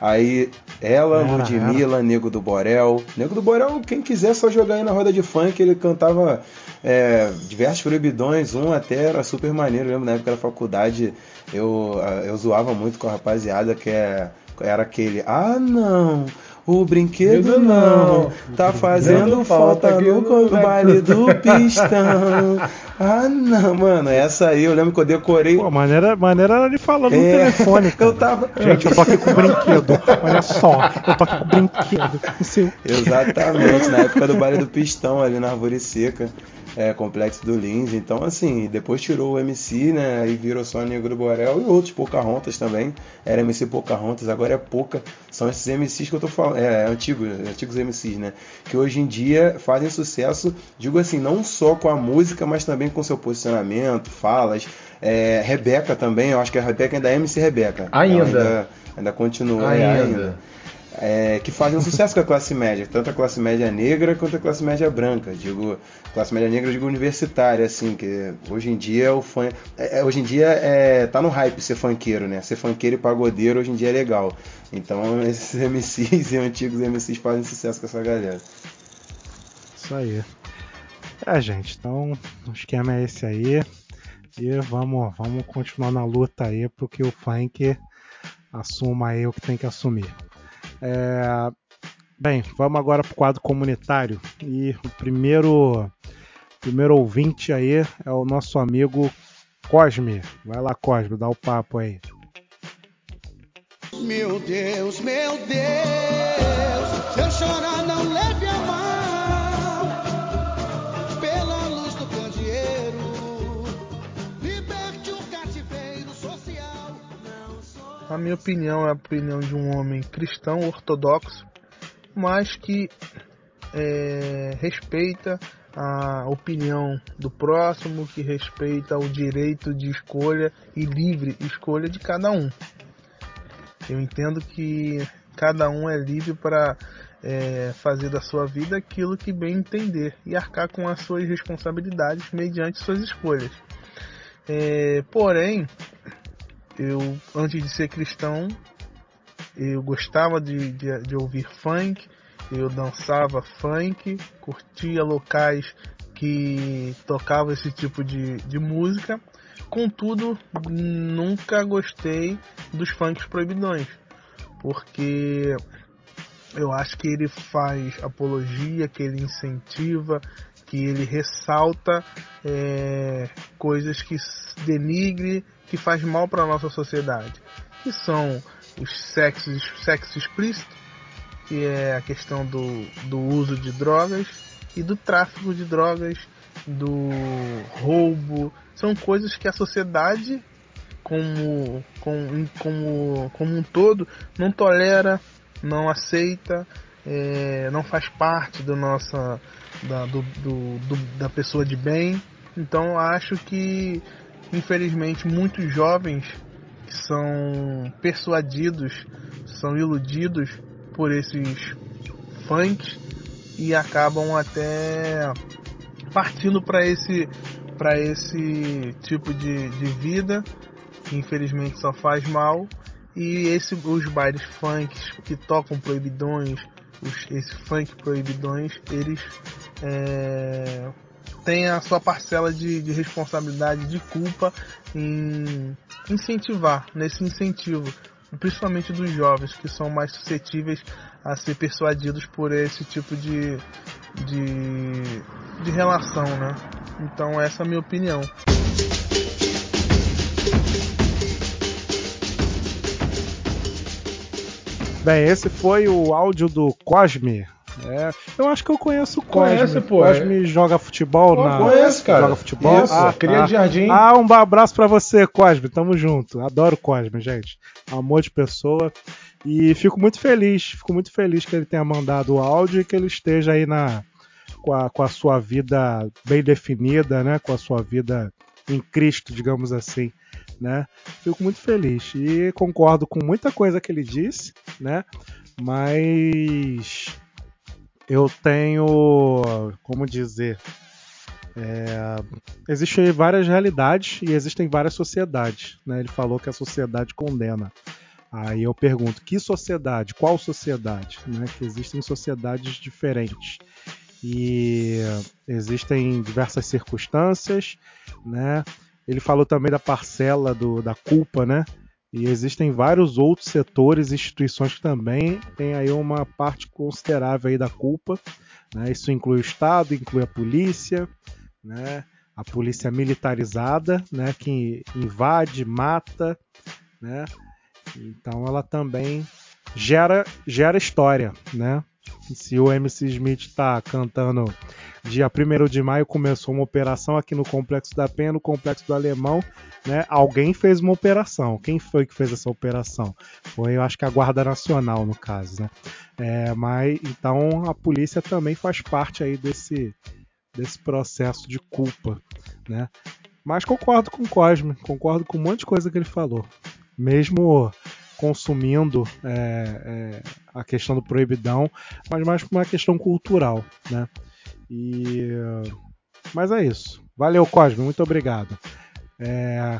Aí ela, Era, Ludmilla, Nego do Borel. Nego do Borel, quem quiser só jogar aí na roda de funk, ele cantava é, diversos proibidões, um até era super maneiro. Eu lembro na época da faculdade, eu, eu zoava muito com a rapaziada que é, era aquele, ah não, o brinquedo não, tá fazendo falta no baile do pistão. Ah não, mano, essa aí eu lembro que eu decorei. Pô, maneira, maneira era ele falando no É, telefone. cara. eu tava. Gente, eu tô aqui com o brinquedo. Olha só, eu tô aqui com o brinquedo. Não sei. Exatamente, na época do baile do Pistão, ali na Árvore Seca, é, complexo do Lins. Então, assim, depois tirou o MC, né? Aí virou só Negro do Borel e outros Pocahontas também. Era MC Pocahontas, agora é Poca. São esses MCs que eu tô falando, é, antigos, antigos MCs, né? Que hoje em dia fazem sucesso, digo assim, não só com a música, mas também com seu posicionamento, falas. É, Rebeca também, eu acho que a Rebeca ainda é MC Rebeca. Ainda. ainda, ainda continua, é, Ainda. ainda. É, que fazem sucesso com a classe média, tanto a classe média negra quanto a classe média branca. Digo, classe média negra, digo universitária, assim, que hoje em dia o fã, é, é, hoje em dia é, tá no hype ser funkeiro, né? Ser funkeiro e pagodeiro hoje em dia é legal. Então esses MCs e antigos MCs fazem sucesso com essa galera. Isso aí. É, gente, então o esquema é esse aí. E vamos, vamos continuar na luta aí porque o funk assuma aí o que tem que assumir. É, bem, vamos agora pro quadro comunitário. E o primeiro, primeiro ouvinte aí é o nosso amigo Cosme. Vai lá, Cosme, dá o papo aí. Meu Deus, meu Deus, A minha opinião é a opinião de um homem cristão ortodoxo, mas que é, respeita a opinião do próximo, que respeita o direito de escolha e livre escolha de cada um. Eu entendo que cada um é livre para é, fazer da sua vida aquilo que bem entender e arcar com as suas responsabilidades mediante suas escolhas. É, porém, eu antes de ser cristão, eu gostava de, de, de ouvir funk, eu dançava funk, curtia locais que tocavam esse tipo de, de música. Contudo, nunca gostei dos funks proibidões, porque eu acho que ele faz apologia, que ele incentiva, que ele ressalta é, coisas que denigre, que faz mal para a nossa sociedade, que são os sexos, sexo explícito, que é a questão do, do uso de drogas e do tráfico de drogas, do roubo, são coisas que a sociedade como, como, como, como um todo não tolera, não aceita, é, não faz parte do nossa, da, do, do, do, da pessoa de bem. Então acho que infelizmente muitos jovens são persuadidos, são iludidos por esses funks e acabam até partindo para esse para esse tipo de, de vida que infelizmente só faz mal. E esse, os bailes funks que tocam proibidões os, esse funk proibidões eles é, têm a sua parcela de, de responsabilidade de culpa em incentivar nesse incentivo principalmente dos jovens que são mais suscetíveis a ser persuadidos por esse tipo de, de, de relação, né? Então essa é a minha opinião. Bem, esse foi o áudio do Cosme. É, eu acho que eu conheço o Cosme. Conhece, pô, Cosme joga futebol Pô, na. conheço, cara. Joga futebol. Isso, ah, cria tá. de jardim. Ah, um abraço pra você, Cosme. Tamo junto. Adoro o Cosme, gente. Amor de pessoa. E fico muito feliz, fico muito feliz que ele tenha mandado o áudio e que ele esteja aí na, com, a, com a sua vida bem definida, né? Com a sua vida em Cristo, digamos assim, né? Fico muito feliz e concordo com muita coisa que ele disse, né? Mas eu tenho, como dizer, é, existem várias realidades e existem várias sociedades, né? Ele falou que a sociedade condena. Aí eu pergunto, que sociedade? Qual sociedade? Né? Que existem sociedades diferentes e existem diversas circunstâncias, né? Ele falou também da parcela do, da culpa, né? E existem vários outros setores e instituições que também têm aí uma parte considerável aí da culpa. Né? Isso inclui o Estado, inclui a polícia, né? a polícia militarizada, né? que invade, mata, né? Então ela também gera, gera história, né? Se o MC Smith está cantando dia 1 de maio começou uma operação aqui no Complexo da Penha, no Complexo do Alemão, né? Alguém fez uma operação. Quem foi que fez essa operação? Foi, eu acho que a Guarda Nacional, no caso, né? É, mas então a polícia também faz parte aí desse, desse processo de culpa, né? Mas concordo com o Cosme, concordo com um monte de coisa que ele falou mesmo consumindo é, é, a questão do proibidão, mas mais por uma questão cultural, né? E mas é isso. Valeu, Cosme, muito obrigado. É...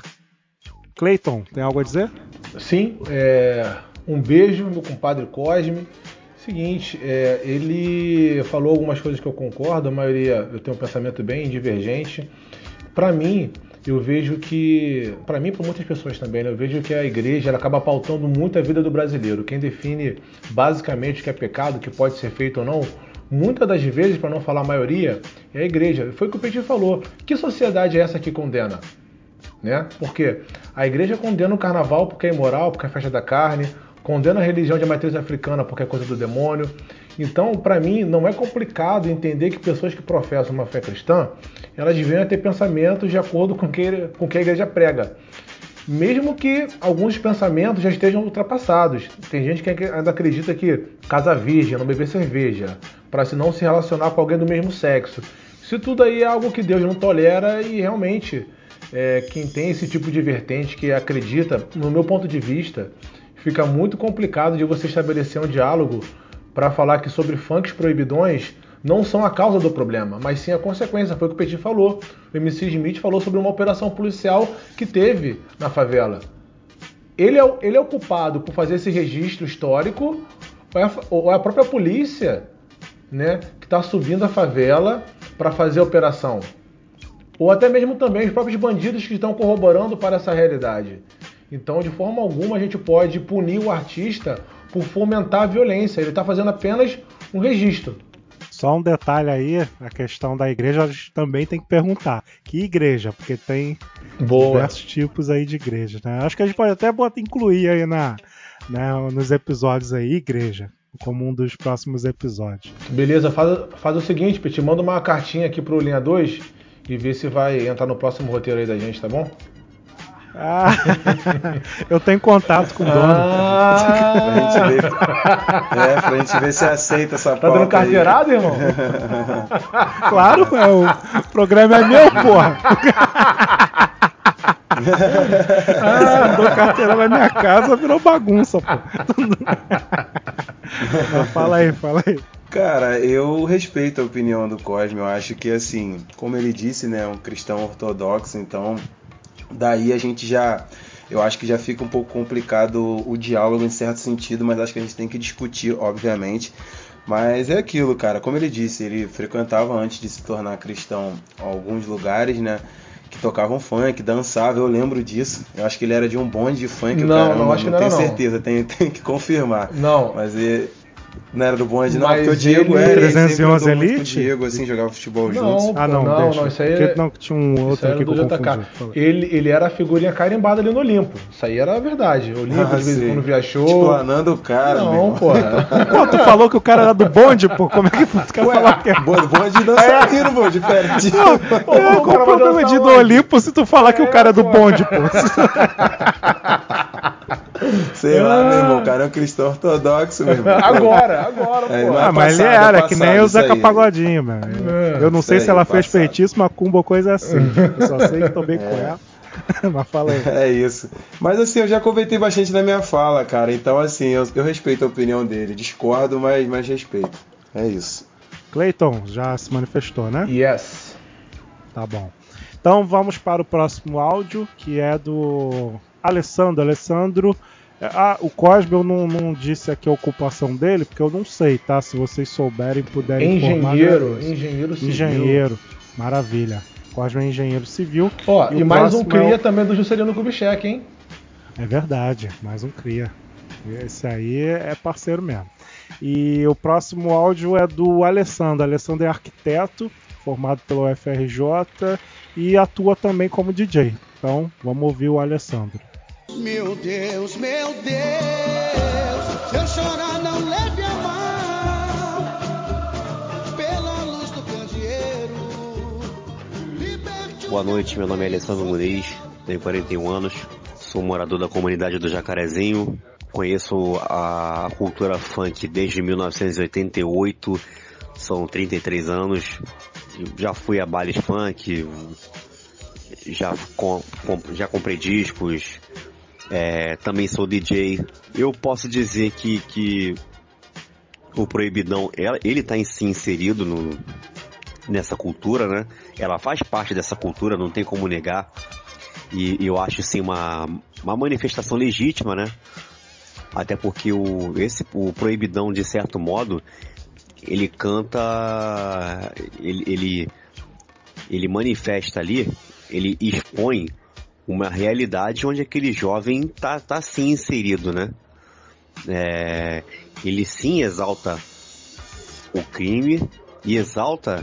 Clayton, tem algo a dizer? Sim, é, um beijo, meu compadre Cosme. Seguinte, é, ele falou algumas coisas que eu concordo, a maioria eu tenho um pensamento bem divergente. Para mim, eu vejo que, para mim para muitas pessoas também, né, eu vejo que a igreja ela acaba pautando muito a vida do brasileiro. Quem define basicamente o que é pecado, o que pode ser feito ou não, muitas das vezes, para não falar a maioria, é a igreja. Foi o que o Petit falou. Que sociedade é essa que condena? Né? Porque a igreja condena o carnaval porque é imoral, porque é festa da carne, condena a religião de matriz africana porque é coisa do demônio. Então, para mim, não é complicado entender que pessoas que professam uma fé cristã, elas venham a ter pensamentos de acordo com o que, com que a igreja prega. Mesmo que alguns pensamentos já estejam ultrapassados. Tem gente que ainda acredita que casa virgem, não beber cerveja, para se não se relacionar com alguém do mesmo sexo. Isso tudo aí é algo que Deus não tolera e realmente é, quem tem esse tipo de vertente que acredita, no meu ponto de vista, fica muito complicado de você estabelecer um diálogo para falar que sobre funks proibidões não são a causa do problema, mas sim a consequência. Foi o que o Petit falou. O MC Smith falou sobre uma operação policial que teve na favela. Ele é, ele é o culpado por fazer esse registro histórico ou é a, ou é a própria polícia né, que está subindo a favela para fazer a operação? ou até mesmo também os próprios bandidos que estão corroborando para essa realidade. Então, de forma alguma, a gente pode punir o artista por fomentar a violência. Ele está fazendo apenas um registro. Só um detalhe aí, a questão da igreja, a gente também tem que perguntar. Que igreja? Porque tem Boa. diversos tipos aí de igrejas, né? Acho que a gente pode até botar, incluir aí na, né, nos episódios aí, igreja, como um dos próximos episódios. Beleza, faz, faz o seguinte, Petit, manda uma cartinha aqui pro Linha 2 e vê se vai entrar no próximo roteiro aí da gente, tá bom? Ah, eu tenho contato com o dono. Pra gente ver. É, pra gente ver se aceita essa Tá dando aí. carteirada, irmão? Claro, é, o programa é meu, porra. ah, dou carteira na minha casa, virou bagunça, pô. Fala aí, fala aí. Cara, eu respeito a opinião do Cosme. Eu acho que, assim, como ele disse, né, um cristão ortodoxo, então daí a gente já. Eu acho que já fica um pouco complicado o diálogo em certo sentido, mas acho que a gente tem que discutir, obviamente. Mas é aquilo, cara. Como ele disse, ele frequentava antes de se tornar cristão alguns lugares, né? Tocavam funk, dançava, eu lembro disso. Eu acho que ele era de um bonde de funk, Não, caramba, não, acho que não tenho era, não. certeza, tenho, tenho que confirmar. Não. Mas ele não era do bonde, não, Mas porque o Diego ele- era. ele sempre 311 andou muito com o Elite? Diego, assim, jogava futebol Não, juntos. Ah, não, não, deixa. não, isso aí Porque é- não, que tinha um outro era aqui do que eu JK. Ele, ele era a figurinha carimbada ali no Olimpo. Isso aí era a verdade. Olimpo, Ah, de vez em sim. quando via show. Explanando o cara, Não, porra. Pô, tu falou que o cara era do bonde, pô. Como é que os caras falaram que é? Bonde, bonde dançarino, pô, diferente. É, o qual o problema de do onde? Olimpo se tu falar que o cara é do pô. bonde, pô? Sei lá, meu irmão, o cara é um cristão ortodoxo, meu irmão. Agora, agora, É, pô. mas- Ah, mas ele era, é que nem o Zeca aí. Pagodinho, mano. Eu não sei isso se aí, ela fez passado. feitiço, macumba ou coisa assim. Eu só sei que tomei com ela. Mas fala aí. É isso. Mas assim, eu já comentei bastante na minha fala, cara. Então, assim, eu, eu respeito a opinião dele. Discordo, mas, mas respeito. É isso. Cleiton, já se manifestou, né? Yes. Tá bom. Então vamos para o próximo áudio, que é do Alessandro. Alessandro, é, ah, o Cosme eu não, não disse aqui a ocupação dele, porque eu não sei, tá? Se vocês souberem, puderem informar. Engenheiro, agradeço. engenheiro civil. Engenheiro, maravilha. Cosme é engenheiro civil. Ó, e, o mais um próximo é o- cria também do Juscelino Kubitschek, hein? É verdade, mais um cria. Esse aí é parceiro mesmo. E o próximo áudio é do Alessandro. Alessandro é arquiteto, formado pelo UFRJ e atua também como DJ. Então, vamos ouvir o Alessandro. Meu Deus, meu Deus, se eu chorar não leve a mal, pela luz do candeeiro, Boa noite, meu nome é Alessandro Muniz, tenho 41 anos, sou morador da comunidade do Jacarezinho, conheço a cultura funk desde 1988, são 33 anos, já fui a bailes funk, já, já comprei discos, é, também sou DJ. Eu posso dizer que, que o proibidão, ele está si inserido no, nessa cultura, né? Ela faz parte dessa cultura, não tem como negar. E, e eu acho assim uma, uma manifestação legítima, né? Até porque o, esse, o proibidão, de certo modo, ele canta. Ele, ele, ele manifesta ali, ele expõe uma realidade onde aquele jovem tá, tá sim inserido, né? É, ele sim exalta o crime e exalta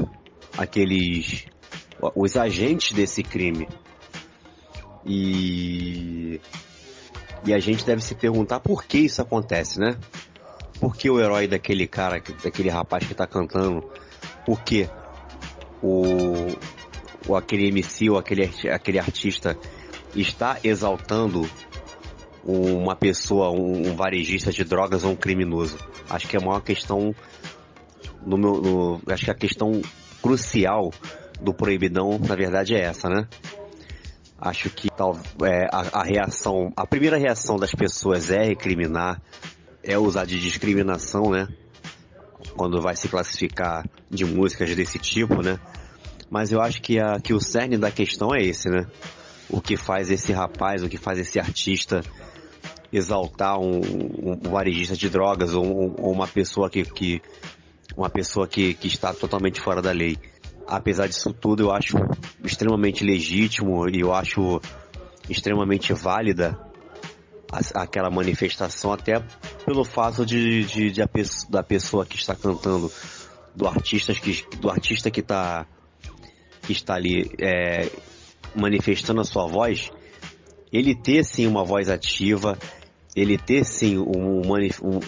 aqueles os agentes desse crime. E e a gente deve se perguntar por que isso acontece, né? Por que o herói daquele cara, daquele rapaz que tá cantando, por que o, o aquele MC ou aquele, aquele artista está exaltando uma pessoa, um, um varejista de drogas ou um criminoso? Acho que é a maior questão no meu, no- acho que a questão crucial do proibidão, na verdade, é essa, né? Acho que tal, é, a, a reação, a primeira reação das pessoas é recriminar, é usar de discriminação, né? Quando vai se classificar de músicas desse tipo, né? Mas eu acho que, a, que o cerne da questão é esse, né? O que faz esse rapaz, o que faz esse artista exaltar um, um, um varejista de drogas ou, um- uma pessoa que, que uma pessoa que, que está totalmente fora da lei. Apesar disso tudo, eu acho extremamente legítimo e eu acho extremamente válida aquela manifestação, até pelo fato de, de- de a da pessoa que está cantando, do artista que, do artista que está que está ali é, manifestando a sua voz, ele ter sim uma voz ativa, ele ter sim um, um,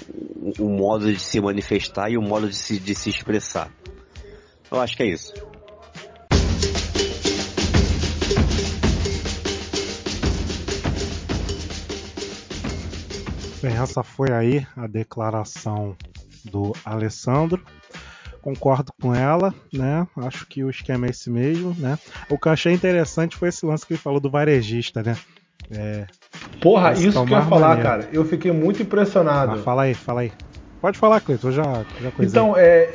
um modo de se manifestar e um modo de se, de se expressar. Eu acho que é isso. Bem, essa foi aí a declaração do Alessandro. Concordo com ela, né? Acho que o esquema é esse mesmo, né? O que eu achei interessante foi esse lance que ele falou do varejista, né? É, Porra, isso tá que eu ia falar, maneiro. cara. Eu fiquei muito impressionado. mas fala aí, fala aí. Pode falar, Cleiton, eu já, já coisei. Então, é.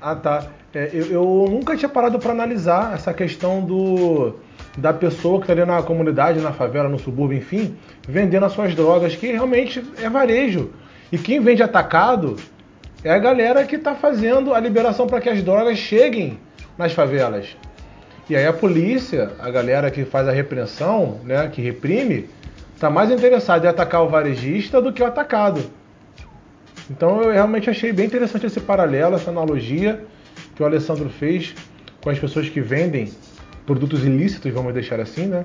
Ah, tá. É, eu, eu nunca tinha parado para analisar essa questão do da pessoa que tá ali na comunidade, na favela, no subúrbio, enfim, vendendo as suas drogas, que realmente é varejo. E quem vende atacado é a galera que tá fazendo a liberação para que as drogas cheguem nas favelas. E aí a polícia, a galera que faz a repressão, né, que reprime, tá mais interessada em atacar o varejista do que o atacado. Então eu realmente achei bem interessante esse paralelo, essa analogia que o Alessandro fez com as pessoas que vendem produtos ilícitos, vamos deixar assim, né?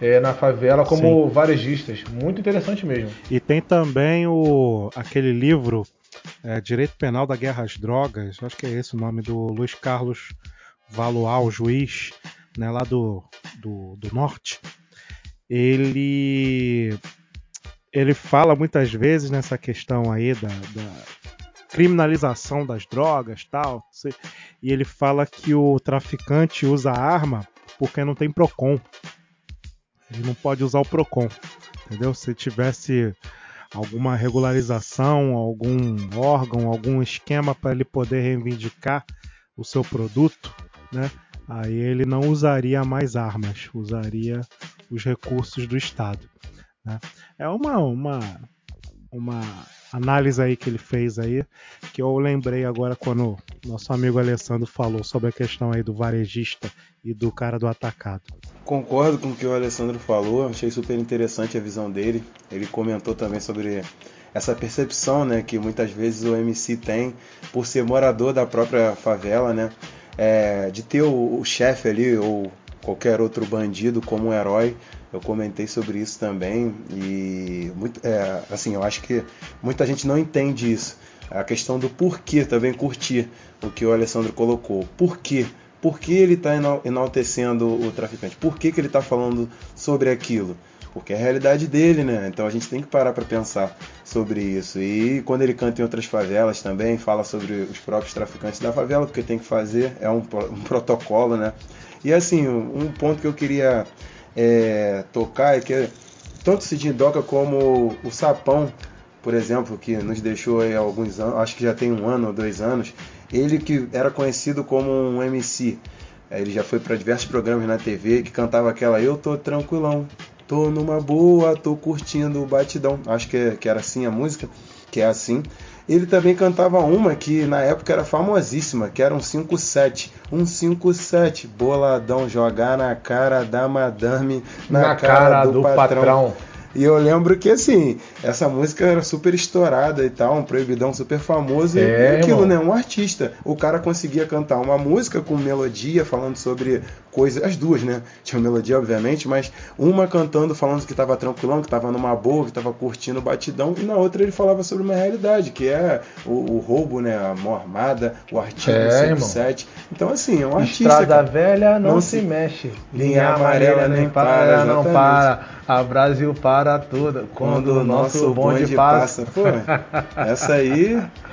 É, na favela como varejistas. Muito interessante mesmo. E tem também o aquele livro é, Direito Penal da Guerra às Drogas, acho que é esse o nome do Luiz Carlos Valoal, juiz, né, lá do, do, do norte. Ele ele fala muitas vezes nessa questão aí da, da criminalização das drogas tal. E ele fala que o traficante usa arma porque não tem PROCON. Ele não pode usar o PROCON. Entendeu? Se tivesse alguma regularização, algum órgão, algum esquema para ele poder reivindicar o seu produto, né? Aí ele não usaria mais armas, usaria os recursos do Estado. né? É uma, uma, uma análise aí que ele fez aí, que eu lembrei agora quando nosso amigo Alessandro falou sobre a questão aí do varejista e do cara do atacado. Concordo com o que o Alessandro falou, achei super interessante a visão dele. Ele comentou também sobre essa percepção né, que muitas vezes o MC tem por ser morador da própria favela, né, é, de ter o, o chefe ali ou qualquer outro bandido como um herói. Eu comentei sobre isso também e muito, é, assim, eu acho que muita gente não entende isso. A questão do porquê também curtir o que o Alessandro colocou. Por quê? Por que ele está enaltecendo o traficante? Por que, que ele está falando sobre aquilo? Porque é a realidade dele, né? Então a gente tem que parar para pensar sobre isso. E quando ele canta em outras favelas também, fala sobre os próprios traficantes da favela, porque tem que fazer, é um, um protocolo, né? E assim, um ponto que eu queria é, tocar é que tanto o Cidinho Doca como o Sapão por exemplo, que nos deixou aí alguns anos, acho que já tem um ano ou dois anos, ele que era conhecido como um MC. É, Ele já foi para diversos programas na TV que cantava aquela Eu tô tranquilão, tô numa boa, tô curtindo o batidão. Acho que, é- que era assim a música, que é assim. Ele também cantava uma que na época era famosíssima, que era um 5-7. Um 5-7, boladão, jogar na cara da madame, na, Na cara do patrão. E eu lembro que assim, essa música era super estourada e tal, um proibidão super famoso. É, e aquilo, irmão. né? Um artista. O cara conseguia cantar uma música com melodia, falando sobre coisas. As duas, né? Tinha melodia, obviamente, mas uma cantando, falando que tava tranquilão, que tava numa boa, que tava curtindo o batidão, e na outra ele falava sobre uma realidade, que é o, o roubo, né? A mão armada, o artigo É. 107. Então, assim, é um artista. Estrada cara. velha não, Não se, se- mexe. Linha amarela nem para, não exatamente. para. A Brasil para tudo. Quando, o nosso bonde, passa. Pô, essa aí.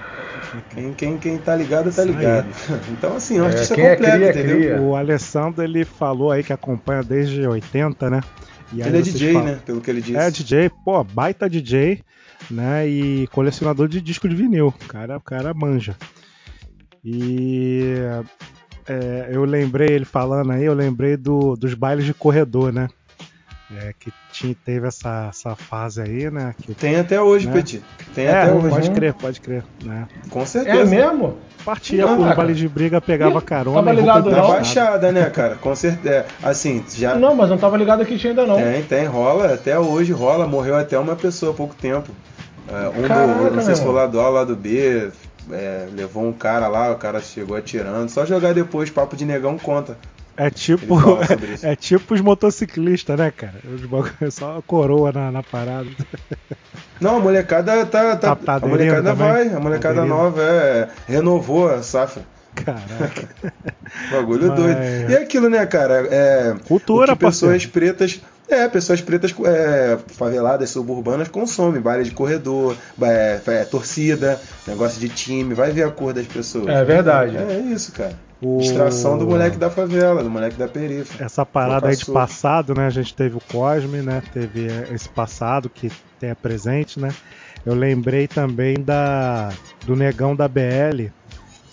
Quem, quem, quem tá ligado, tá ligado. Então, assim, é um É, artista quem é completo, cria, entendeu? cria. O Alessandro ele falou aí que acompanha desde 80, né? E Ele é DJ, falam- né? Pelo que ele disse. É DJ, pô, baita DJ, né? E colecionador de disco de vinil. O cara, o cara manja. E é, eu lembrei ele falando aí, eu lembrei do, dos bailes de corredor, né? É, que tinha, teve essa, essa fase aí, né? Que, Tem até hoje, né? Petit. Tem é, até hoje. pode crer, pode crer. Né? Com É certeza. mesmo? Partia Não, pro cara. baile de briga, pegava carona. Tava e ligado, Na não? baixada, né, cara? Com certeza. Assim, já. Não, mas não tava ligado aqui ainda não. Tem, tem, rola. Até hoje rola. Morreu até uma pessoa há pouco tempo. É, um Caraca, do, não sei se foi lá do A, lá do B. é, levou um cara lá, o cara chegou atirando. Só jogar depois, papo de negão conta. É tipo, é tipo os motociclistas, né, cara? Os bagulho- Só a coroa na, na parada. Não, a molecada tá. tá, Tá- tá a molecada também? vai, a molecada Aderindo. nova é, renovou a safra. Caraca. Bagulho Mas- doido. E é aquilo, né, cara? É, Cultura, pessoas parceiro. pretas. É, pessoas pretas é, faveladas, suburbanas consomem. Baile de corredor, é, é, torcida, negócio de time. Vai ver a cor das pessoas. É verdade. É isso, cara. O- Distração do moleque da favela, do moleque da perifa. Essa parada aí de passado, né? A gente teve o Cosme, né? Teve é, esse passado que tem a presente, né? Eu lembrei também da do negão da BL,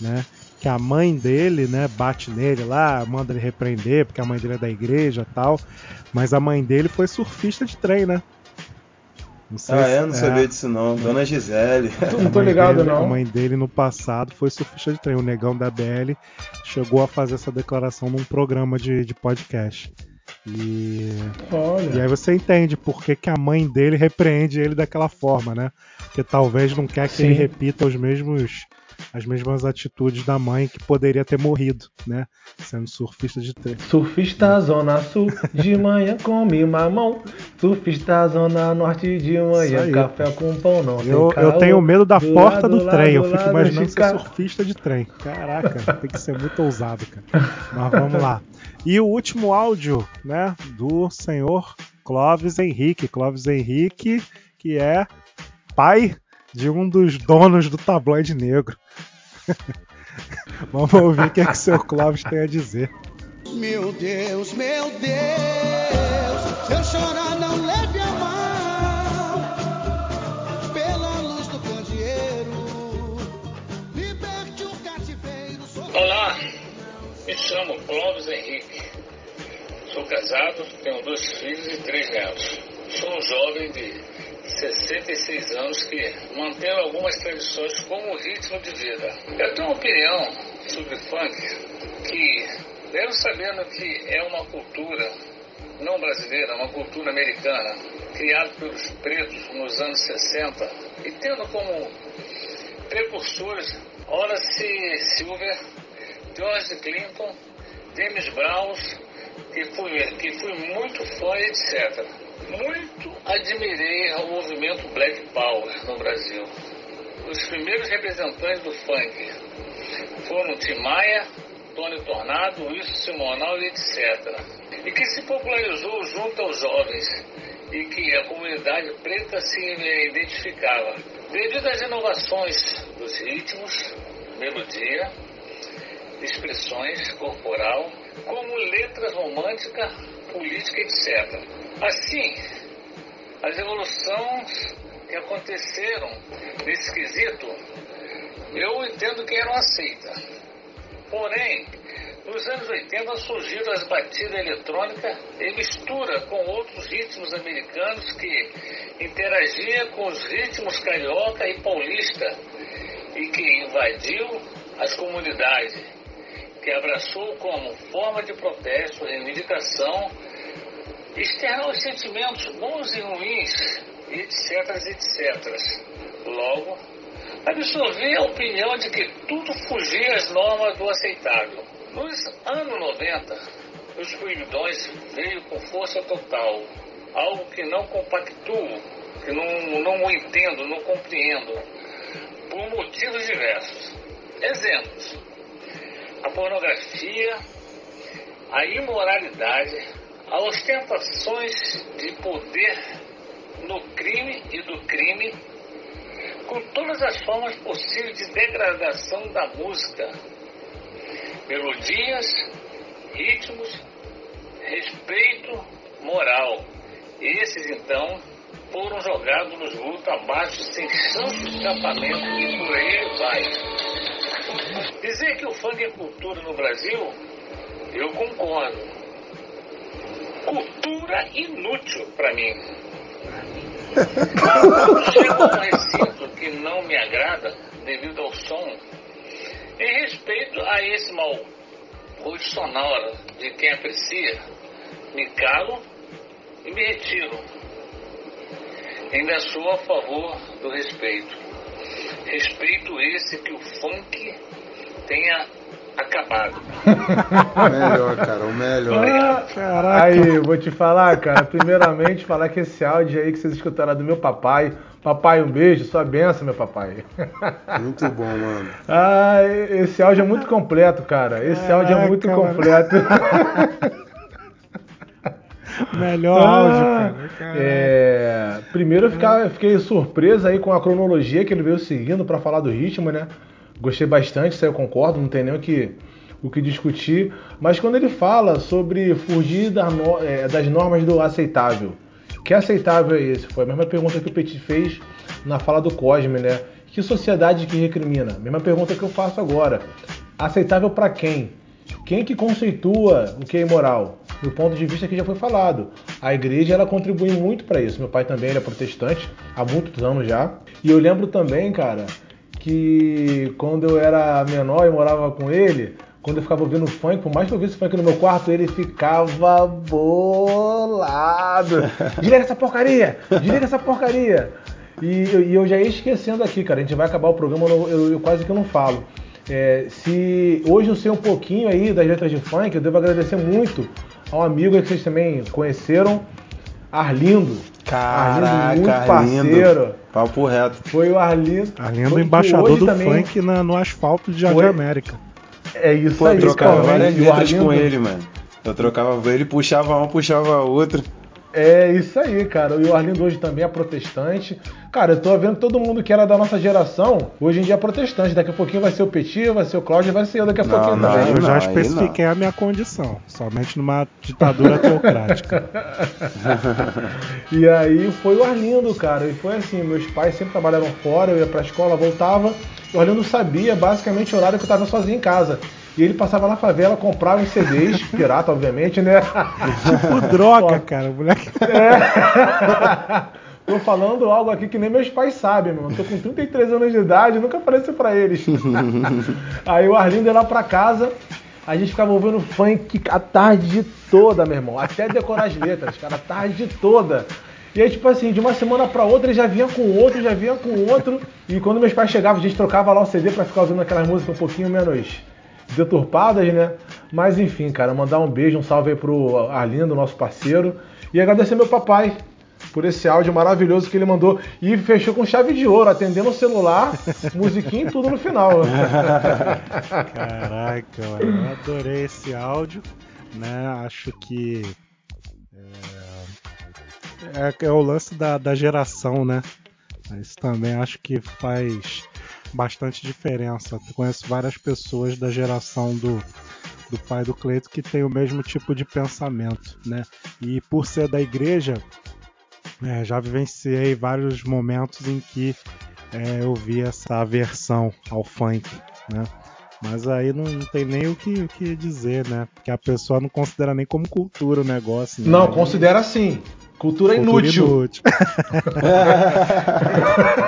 né? Que a mãe dele, né, bate nele lá, manda ele repreender, porque a mãe dele é da igreja e tal. Mas a mãe dele foi surfista de trem, né? Não sei Ah, se- é? Não sabia disso não. Dona Gisele. Não A tô mãe ligado, dele- não. A mãe dele no passado foi surfista de trem. O negão da BL chegou a fazer essa declaração num programa de, de podcast. E, e Olha. aí você entende por que, que a mãe dele repreende ele daquela forma, né? Porque talvez não quer que Sim. ele repita os mesmos as mesmas atitudes da mãe que poderia ter morrido, né? Sendo surfista de trem. Surfista Zona Sul, de manhã come mamão. Surfista Zona Norte, de manhã café com pão. Não Eu, eu tenho medo da Do porta lado, do lado, trem. Eu fico lado imaginando ser surfista de trem. Caraca, tem que ser muito ousado, cara. Mas vamos lá. E o último áudio, né, do senhor Clóvis Henrique. Clóvis Henrique, que é pai de um dos donos do tabloide negro. Vamos ouvir o que, é que o seu Clóvis tem a dizer. Meu Deus, meu Deus, se eu chorar não leve a mal, pela luz do candeeiro, liberte o cativeiro. sou- Olá, me chamo Clóvis Henrique. Sou casado, tenho dois filhos e três netos. Sou um jovem de 66 anos que mantém algumas tradições como ritmo de vida. Eu tenho uma opinião sobre funk que, mesmo sabendo que é uma cultura não brasileira, uma cultura americana, criada pelos pretos nos anos 60, e tendo como precursores Horace Silver, George Clinton, James Brown, que fui, que fui muito fã, etc. Muito admirei o movimento Black Power no Brasil. Os primeiros representantes do funk foram Tim Maia, Tony Tornado, Wilson Simonal e etc. E que se popularizou junto aos jovens e que a comunidade preta se identificava. Devido às inovações dos ritmos, melodia, expressões corporal, como letras românticas, política, etc. Assim, as evoluções que aconteceram nesse quesito, eu entendo que eram aceitas. Porém, nos anos 80 surgiram as batidas eletrônicas em mistura com outros ritmos americanos que interagia com os ritmos carioca e paulista e que invadiu as comunidades, que abraçou como forma de protesto, reivindicação, externar os sentimentos bons e ruins, etc, etc. Logo, absorvi a opinião de que tudo fugia às normas do aceitável. Nos anos 90, os proibidões veio com força total, algo que não compactuo, que não, não entendo, não compreendo, por motivos diversos. Exemplos: a pornografia, a imoralidade, as ostentações de poder no crime e do crime, com todas as formas possíveis de degradação da música, melodias, ritmos, respeito, moral. Esses então foram jogados nos lutos abaixo sem de escapamento e por aí vai. Dizer que o funk é cultura no Brasil, eu concordo. Cultura inútil para mim. Chega um recinto que não me agrada devido ao som, em respeito a esse mal gosto sonoro de quem aprecia, me calo e me retiro. Ainda sou a favor do respeito. Respeito esse que o funk tenha acabado. O melhor, cara, o melhor. Ah, Aí, vou te falar, cara. Primeiramente, falar que esse áudio aí que vocês escutaram é do meu papai. Papai, um beijo, sua benção, meu papai. Muito bom, mano. Ah, esse áudio é muito completo, cara. Esse áudio é muito Caraca, completo. Melhor áudio, cara. Caraca. É, primeiro eu fica- fiquei surpreso aí com a cronologia que ele veio seguindo para falar do ritmo, né? Gostei bastante, isso eu concordo, não tem nem o que, o que discutir. Mas quando ele fala sobre fugir é, das normas do aceitável, que aceitável é esse? Foi a mesma pergunta que o Petit fez na fala do Cosme, né? Que sociedade que recrimina? Mesma pergunta que eu faço agora. Aceitável para quem? Quem que conceitua o que é imoral? Do ponto de vista que já foi falado. A igreja ela contribui muito para isso. Meu pai também ele é protestante há muitos anos já. E eu lembro também, cara, que quando eu era menor e morava com ele, quando eu ficava ouvindo funk, por mais que eu ouvisse funk no meu quarto, ele ficava bolado. Desliga essa porcaria! Desliga essa porcaria! E, eu- e eu já ia esquecendo aqui, cara. A gente vai acabar o programa, eu, eu- eu quase que não falo. É, se hoje eu sei um pouquinho aí das letras de funk, eu devo agradecer muito a um amigo que vocês também conheceram, Arlindo. Caraca, Arlindo, muito Arlindo. parceiro. Papo reto. Foi o Arlindo. Arlindo, foi- embaixador do também- funk na- no asfalto de Jardim Foi- América. É isso Pô, aí, eu trocava várias letras com Arlindo- ele, mano. Eu trocava, ele puxava uma, puxava outra. É isso aí, cara. E o Arlindo hoje também é protestante. Cara, eu tô vendo todo mundo que era da nossa geração, hoje em dia é protestante. Daqui a pouquinho vai ser o Petit, vai ser o Cláudio, vai ser eu daqui a Não, pouquinho não, também. Eu já aí especifiquei a minha condição. Somente numa ditadura teocrática. E aí foi o Arlindo, cara. E foi assim, meus pais sempre trabalhavam fora, eu ia pra escola, voltava. E o Arlindo sabia basicamente o horário que eu tava sozinho em casa. E ele passava na favela, comprava os CDs, pirata, obviamente, né? tipo droga, cara. Moleque. Tô falando algo aqui que nem meus pais sabem, mano. Tô com 33 anos de idade, nunca falei isso pra eles. Aí o Arlindo ia lá pra casa, a gente ficava ouvindo funk a tarde toda, meu irmão. Até decorar as letras, cara, a tarde toda. E aí, tipo assim, de uma semana pra outra, ele já vinha com outro, já vinha com outro. E quando meus pais chegavam, a gente trocava lá o CD pra ficar ouvindo aquelas músicas um pouquinho menos deturpadas, né? Mas enfim, cara, mandar um beijo, um salve aí pro Arlindo, nosso parceiro. E agradecer meu papai por esse áudio maravilhoso que ele mandou. E fechou com chave de ouro, atendendo o celular, musiquinha e tudo no final. Caraca, mano, eu adorei esse áudio, né? Acho que é, é, é o lance da, da geração, né? Isso também acho que faz bastante diferença. Eu conheço várias pessoas da geração do, do pai do Cleito que tem o mesmo tipo de pensamento, né? E por ser da igreja, É, já vivenciei vários momentos em que é, eu vi essa aversão ao funk, né? Mas aí não, não tem nem o que, o que dizer, né? Porque a pessoa não considera nem como cultura o negócio. né? Não, Aí- considera assim. Cultura, Cultura inútil. inútil.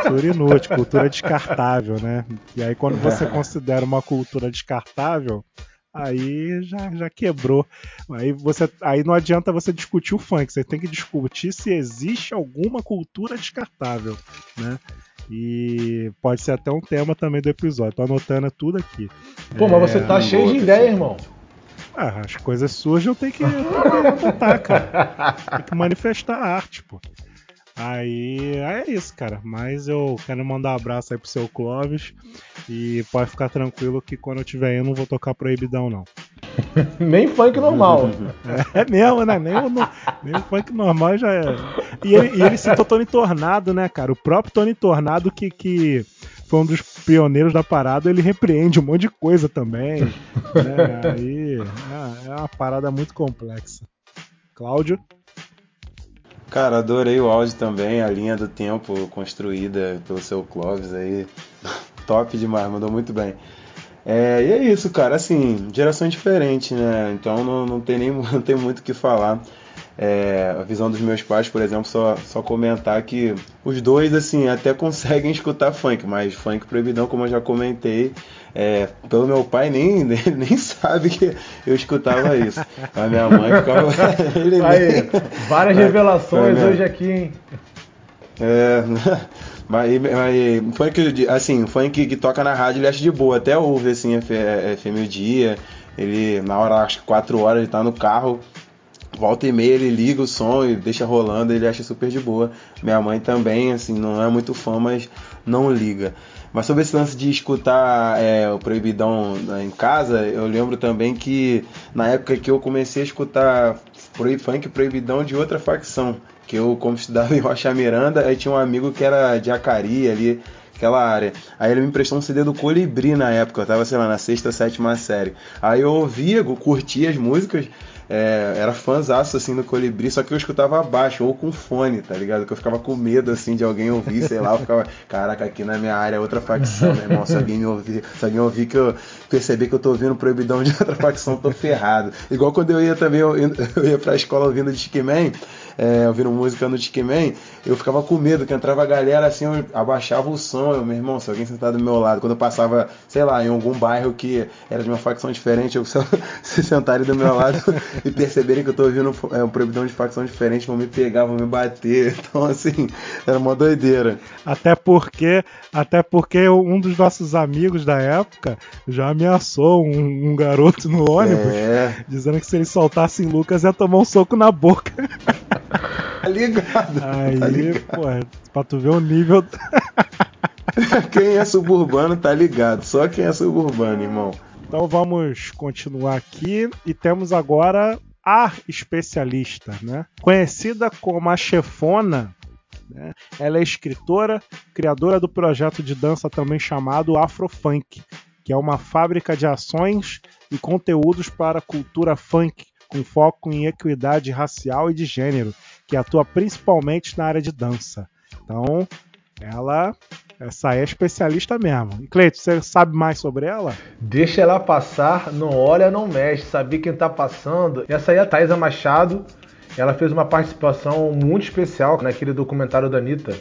cultura inútil, cultura descartável, né? E aí quando você considera uma cultura descartável, aí já, já quebrou. Aí, você, aí não adianta você discutir o funk, você tem que discutir se existe alguma cultura descartável, né? E pode ser até um tema também do episódio. Tô anotando tudo aqui. Pô, mas você É, tá cheio de ideia, irmão. Ah, as coisas surgem, eu tenho que, botar, cara. Tem que manifestar a arte, pô. Aí é isso, cara. Mas eu quero mandar um abraço aí pro seu Clóvis. E pode ficar tranquilo que quando eu tiver aí eu não vou tocar proibidão, não. Nem funk normal. É mesmo, né? Nem o, nem o funk normal já é. E ele, e ele citou Tony Tornado, né, cara? O próprio Tony Tornado, que, que foi um dos pioneiros da parada, ele repreende um monte de coisa também. né? Aí é, é uma parada muito complexa. Cláudio? Cara, adorei o áudio também, a linha do tempo construída pelo seu Clóvis aí. Top demais, mandou muito bem. É, e é isso, cara, assim, geração diferente, né? Então não, não tem nem não tem muito o que falar. É, a visão dos meus pais, por exemplo, só, só comentar que os dois, assim, até conseguem escutar funk, mas funk proibidão, como eu já comentei, é, pelo meu pai nem, nem, nem sabe que eu escutava isso. A minha mãe ficava. ele Aí, várias revelações mas, hoje aqui, hein? é, mas, mas funk, assim, funk que toca na rádio ele acha de boa, até ouve assim, FM o dia, ele na hora, acho que 4 horas, ele tá no carro, volta e meia ele liga o som e deixa rolando, ele acha super de boa. Minha mãe também, assim, não é muito fã, mas não liga. Mas sobre esse lance de escutar é, o Proibidão né, em casa, eu lembro também que na época que eu comecei a escutar funk Proibidão de outra facção, que eu, como estudava em Rocha Miranda, aí tinha um amigo que era de Acari ali, aquela área. Aí ele me emprestou um CD do Colibri na época, eu tava, sei lá, na sexta, sétima série. Aí eu ouvia, curtia as músicas, é, era fãzaço assim do Colibri, só que eu escutava abaixo, ou com fone, tá ligado? Que eu ficava com medo assim de alguém ouvir, sei lá, eu ficava, caraca, aqui na minha área é outra facção, meu irmão. Se alguém me ouvir, se alguém ouvir que eu perceber que eu tô ouvindo proibidão de outra facção, tô ferrado. Igual quando eu ia também, eu, eu ia pra escola ouvindo Discman, é, ouvindo música no Discman, eu ficava com medo, que entrava a galera assim, eu abaixava o som, eu, meu irmão, se alguém sentado do meu lado, quando eu passava, sei lá, em algum bairro que era de uma facção diferente, eu, se, se sentarem do meu lado e perceberem que eu tô ouvindo é, um proibidão de facção diferente, vão me pegar, vão me bater. Então, assim, era uma doideira. Até porque, até porque um dos nossos amigos da época já ameaçou um, um garoto no ônibus, É. dizendo que se ele soltasse em Lucas ia tomar um soco na boca. Tá ligado? Aí, Tá ligado. pô, pra tu ver o nível. Quem é suburbano tá ligado. Só quem é suburbano, irmão. Então vamos continuar aqui e temos agora a especialista, né? Conhecida como a chefona, né? ela é escritora, criadora do projeto de dança também chamado Afrofunk, que é uma fábrica de ações e conteúdos para a cultura funk, com foco em equidade racial e de gênero, que atua principalmente na área de dança. Então, ela essa é especialista mesmo. E você sabe mais sobre ela? Deixa ela passar, não olha, não mexe, saber quem tá passando. Essa aí é a Thaisa Machado. Ela fez uma participação muito especial naquele documentário da Anitta,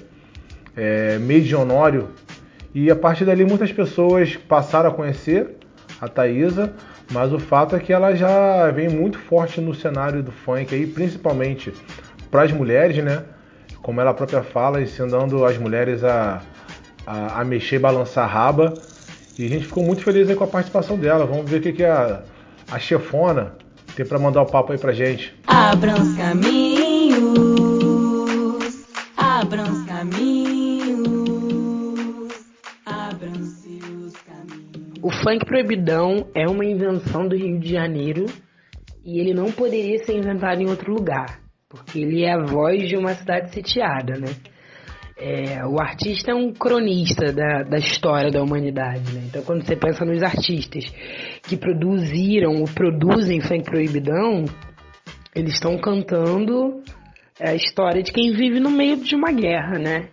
é, Mês de Honório. E a partir dali muitas pessoas passaram a conhecer a Thaisa, mas o fato é que ela já vem muito forte no cenário do funk aí, principalmente para as mulheres, né? Como ela própria fala, ensinando as mulheres a, a, a mexer e balançar a raba. E a gente ficou muito feliz com a participação dela. Vamos ver o que, que a, a chefona tem para mandar o papo aí pra gente. Os caminhos, funk proibidão é uma invenção do Rio de Janeiro e ele não poderia ser inventado em outro lugar, porque ele é a voz de uma cidade sitiada, né? É, o artista é um cronista da, da história da humanidade, né? Então, quando você pensa nos artistas que produziram ou produzem funk proibidão, eles estão cantando a história de quem vive no meio de uma guerra, né?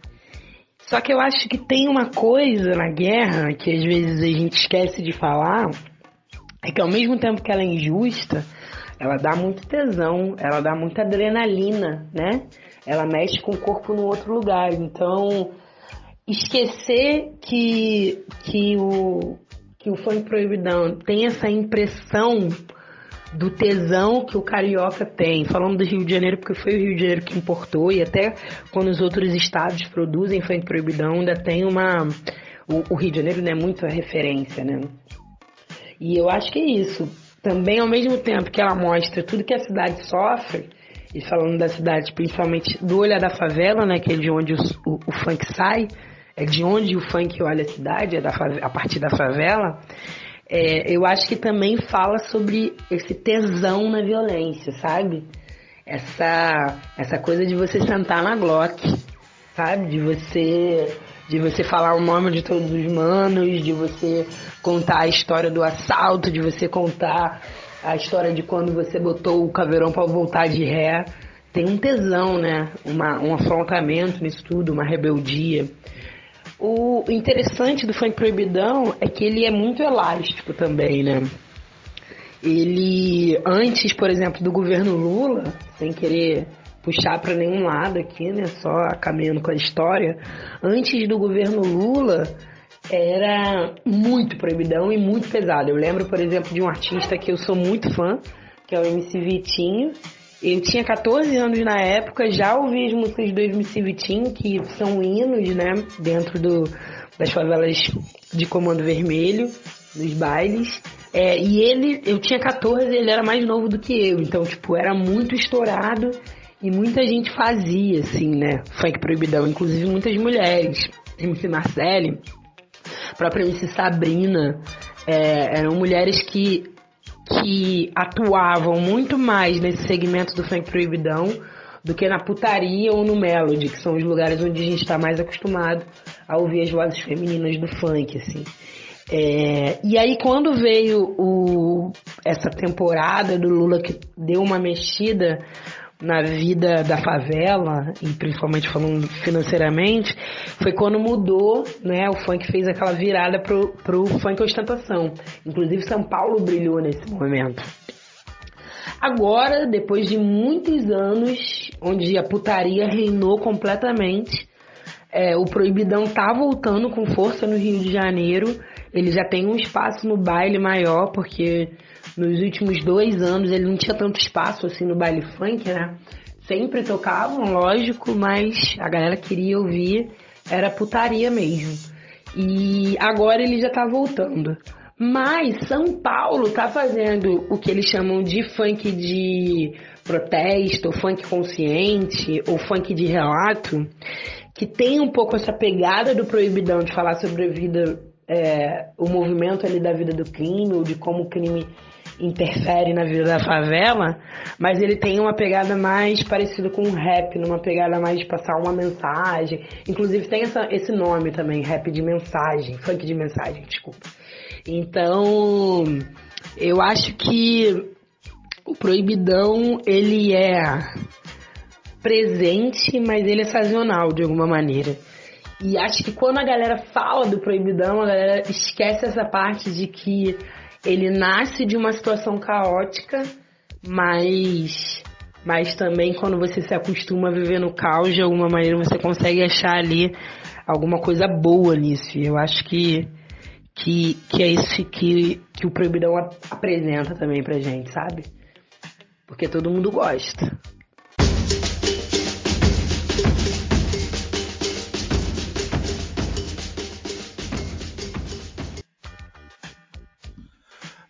Só que eu acho que tem uma coisa na guerra que às vezes a gente esquece de falar, é que ao mesmo tempo que ela é injusta, ela dá muito tesão, ela dá muita adrenalina, né? Ela mexe com o corpo no outro lugar. Então, esquecer que, que, o, que o funk proibidão tem essa impressão do tesão que o carioca tem. Falando do Rio de Janeiro, porque foi o Rio de Janeiro que importou, e até quando os outros estados produzem funk proibidão, ainda tem uma. O, o Rio de Janeiro não é muito a referência, né? E eu acho que é isso. Também, ao mesmo tempo que ela mostra tudo que a cidade sofre, e falando da cidade, principalmente do Olhar da Favela, né, que é de onde o, o, o funk sai, é de onde o funk olha a cidade, é da, a partir da favela, é, eu acho que também fala sobre esse tesão na violência, sabe? Essa, essa coisa de você sentar na Glock, sabe? De você de você falar o nome de todos os manos, de você contar a história do assalto, de você contar a história de quando você botou o caveirão para voltar de ré. Tem um tesão, né? Uma, um afrontamento nisso tudo, uma rebeldia. O interessante do funk proibidão é que ele é muito elástico também, né? Ele, antes, por exemplo, do governo Lula, sem querer puxar para nenhum lado aqui, né? Só caminhando com a história. Antes do governo Lula, era muito proibidão e muito pesado. Eu lembro, por exemplo, de um artista que eu sou muito fã, que é o MC Vitinho. Eu tinha 14 anos na época, já ouvi as músicas do MC Vitinho, que são hinos, né? Dentro do, das favelas de Comando Vermelho, dos bailes. É, e ele, eu tinha 14, ele era mais novo do que eu, então, tipo, era muito estourado e muita gente fazia, assim, né? Funk proibidão, inclusive muitas mulheres. MC Marcele, própria MC Sabrina, é, eram mulheres que, que atuavam muito mais nesse segmento do funk proibidão do que na putaria ou no melody, que são os lugares onde a gente está mais acostumado a ouvir as vozes femininas do funk, assim. É, e aí quando veio o, essa temporada do Lula que deu uma mexida na vida da favela, e principalmente falando financeiramente, foi quando mudou, né? O funk fez aquela virada pro, pro funk ostentação. Inclusive São Paulo brilhou nesse momento. Agora, depois de muitos anos, onde a putaria reinou completamente, é, o Proibidão tá voltando com força no Rio de Janeiro. Ele já tem um espaço no baile maior, porque nos últimos dois anos ele não tinha tanto espaço assim no baile funk, né? Sempre tocavam, lógico, mas a galera queria ouvir, era putaria mesmo. E agora ele já tá voltando. Mas São Paulo tá fazendo o que eles chamam de funk de protesto, ou funk consciente, ou funk de relato, que tem um pouco essa pegada do proibidão de falar sobre a vida, é, o movimento ali da vida do crime, ou de como o crime interfere na vida da favela, mas ele tem uma pegada mais parecida com o rap, numa pegada mais de passar uma mensagem. Inclusive tem essa, esse nome também, rap de mensagem, funk de mensagem, desculpa. Então, eu acho que o proibidão ele é presente, mas ele é sazonal de alguma maneira. E acho que quando a galera fala do proibidão, a galera esquece essa parte de que ele nasce de uma situação caótica, mas mas também quando você se acostuma a viver no caos, de alguma maneira você consegue achar ali alguma coisa boa nisso. Eu acho que que, que é isso que, que o Proibidão ap- apresenta também pra gente, sabe? Porque todo mundo gosta.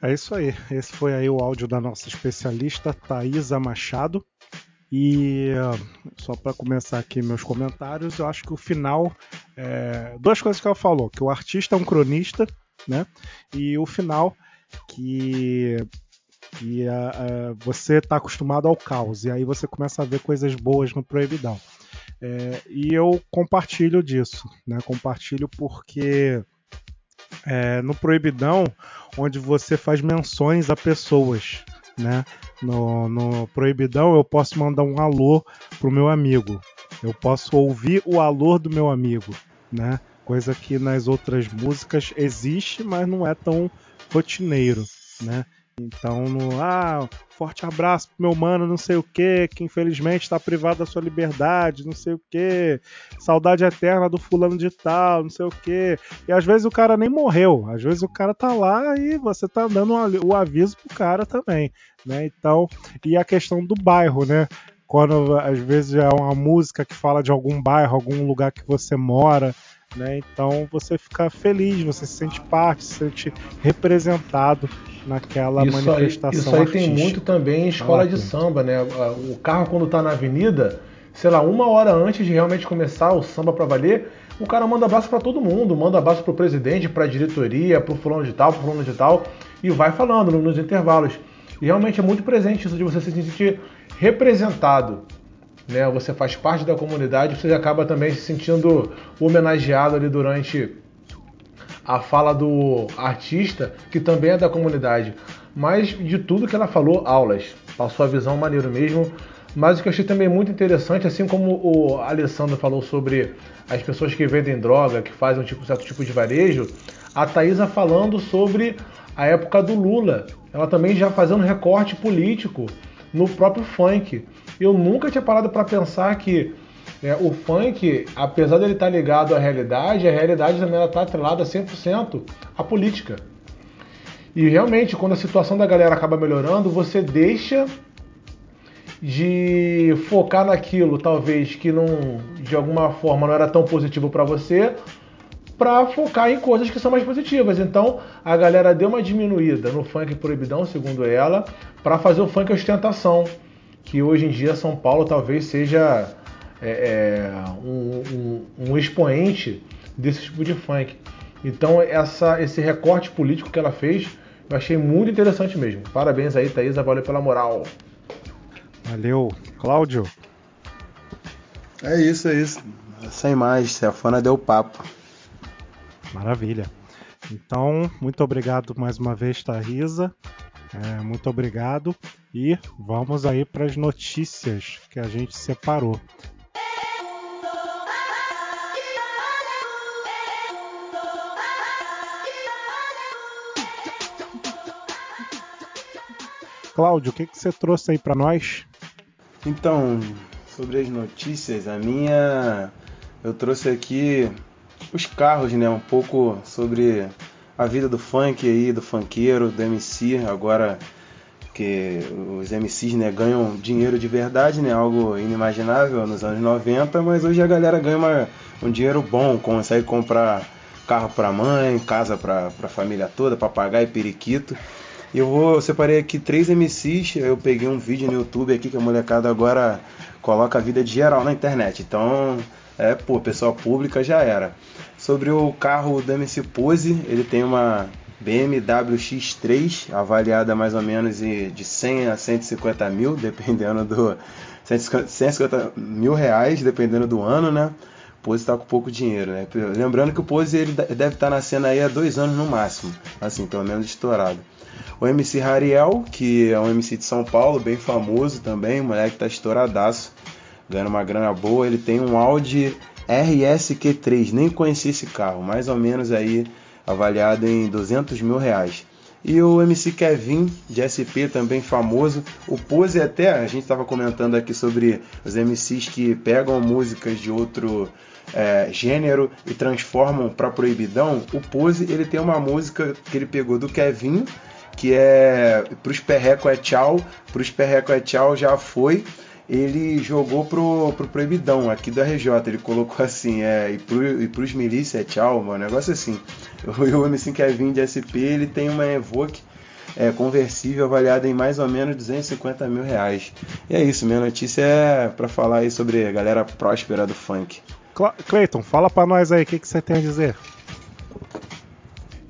É isso aí. Esse foi aí o áudio da nossa especialista Thaisa Machado. E só para começar aqui meus comentários, eu acho que o final. é, duas coisas que ela falou: que o artista é um cronista, né? E o final, que, que ah, ah, você está acostumado ao caos. E aí você começa a ver coisas boas no Proibidão. É, e eu compartilho disso, né? Compartilho porque é, no Proibidão, onde você faz menções a pessoas, né? No, no Proibidão eu posso mandar um alô pro meu amigo. Eu posso ouvir o alô do meu amigo, né? Coisa que nas outras músicas existe, mas não é tão rotineiro, né? Então, no, ah, forte abraço pro meu mano, não sei o que, que infelizmente está privado da sua liberdade, não sei o que, saudade eterna do fulano de tal, não sei o que. E às vezes o cara nem morreu, às vezes o cara tá lá e você tá dando o aviso pro cara também, né? Então, e a questão do bairro, né? Quando às vezes é uma música que fala de algum bairro, algum lugar que você mora, né? Então você fica feliz, você se sente parte, se sente representado naquela Isso aí, manifestação isso aí tem artística. muito também em escola Fala, de samba, né? O carro quando tá na avenida, sei lá, uma hora antes de realmente começar o samba pra valer, o cara manda abraço pra todo mundo, manda abraço pro presidente, pra diretoria, pro fulano de tal, pro fulano de tal, e vai falando no- nos intervalos. E realmente é muito presente isso de você se sentir representado. Né? Você faz parte da comunidade, você acaba também se sentindo homenageado ali durante a fala do artista, que também é da comunidade. Mas de tudo que ela falou, aulas. Passou a visão maneiro mesmo. Mas o que eu achei também muito interessante, assim como o Alessandro falou sobre as pessoas que vendem droga, que fazem um tipo, certo tipo de varejo, a Thaisa falando sobre a época do Lula. Ela também já fazendo recorte político no próprio funk. Eu nunca tinha parado para pensar que é, o funk, apesar dele estar ligado à realidade, a realidade também está atrelada 100% à política. E realmente, quando a situação da galera acaba melhorando, você deixa de focar naquilo, talvez que não, de alguma forma não era tão positivo para você, para focar em coisas que são mais positivas. Então, a galera deu uma diminuída no funk proibidão, segundo ela, para fazer o funk ostentação, que hoje em dia São Paulo talvez seja é, é, um, um- um expoente desse tipo de funk. Então, essa, esse recorte político que ela fez, eu achei muito interessante mesmo. Parabéns aí, Thaisa, valeu pela moral. Valeu. Cláudio? É isso, é isso. Sem mais, Stefana deu papo. Maravilha. Então, muito obrigado mais uma vez, Thaisa. É, muito obrigado. E vamos aí para as notícias que a gente separou. Cláudio, o que, que você trouxe aí para nós? Então, sobre as notícias, a minha. Eu trouxe aqui os carros, né? Um pouco sobre a vida do funk aí, do funkeiro, do MC, agora que os MCs né, ganham dinheiro de verdade, né? Algo inimaginável nos anos 90, mas hoje a galera ganha uma- um dinheiro bom, consegue comprar carro para mãe, casa para a família toda, papagaio periquito. E eu vou, eu separei aqui três MCs, eu peguei um vídeo no YouTube aqui que a molecada agora coloca a vida de geral na internet. Então, é, pô, pessoa pública já era. Sobre o carro do MC Pose, ele tem uma BMW X3, avaliada mais ou menos de 100 a 150 mil, dependendo do 150 150 mil reais, dependendo do ano, né? Pose tá com pouco dinheiro, né? Lembrando que o Pose ele deve estar cena aí há dois anos no máximo, assim, pelo menos estourado. O MC Rariel, que é um MC de São Paulo, bem famoso também, o moleque tá estouradaço, ganhando uma grana boa. Ele tem um Audi RSQ3, nem conheci esse carro, mais ou menos aí avaliado em 200 mil reais. E o MC Kevin, de SP, também famoso. O Pose até, a gente estava comentando aqui sobre os MCs que pegam músicas de outro é, gênero e transformam para proibidão. O Pose, ele tem uma música que ele pegou do Kevin, que é Pros Perreco é Tchau, Pros Perreco é Tchau já foi. Ele jogou pro, pro Proibidão aqui do RJ. Ele colocou assim: é, e, pro, e pros milícia é tchau, um negócio assim. O, o MC Kevin de SP ele tem uma Evoque é, conversível avaliada em mais ou menos 250 mil reais. E é isso, minha notícia é para falar aí sobre a galera próspera do funk. Cleiton, fala para nós aí o que, que você tem a dizer.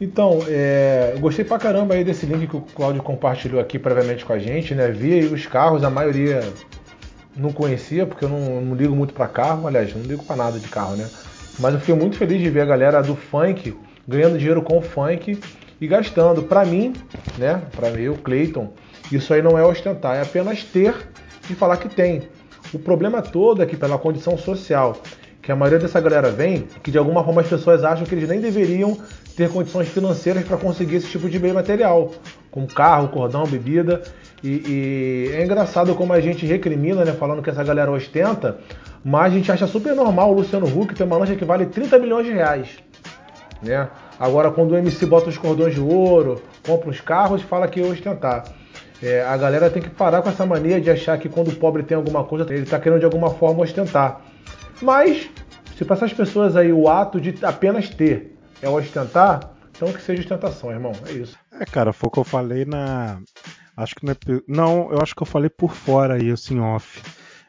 Então, é, eu gostei pra caramba aí desse link que o Claudio compartilhou aqui previamente com a gente, né? Vi aí os carros, a maioria não conhecia, porque eu não, não ligo muito pra carro, aliás, não ligo pra nada de carro, né? Mas eu fiquei muito feliz de ver a galera do funk ganhando dinheiro com o funk e gastando. Pra mim, né? Mim, o Clayton, Isso aí não é ostentar, é apenas ter e falar que tem. O problema todo é que pela condição social que a maioria dessa galera vem, que de alguma forma as pessoas acham que eles nem deveriam ter condições financeiras para conseguir esse tipo de bem material, como carro, cordão, bebida. E, e é engraçado como a gente recrimina, né, falando que essa galera ostenta, mas a gente acha super normal o Luciano Huck ter uma lancha que vale 30 milhões de reais. Né? Agora, quando o MC bota os cordões de ouro, compra os carros, fala que é ostentar. É, a galera tem que parar com essa mania de achar que quando o pobre tem alguma coisa, ele está querendo de alguma forma ostentar. Mas, se para essas pessoas aí o ato de apenas ter é ostentar, então que seja ostentação, irmão. É isso. É, cara, foi o que eu falei na. Acho que no epi- Não, eu acho que eu falei por fora isso em off.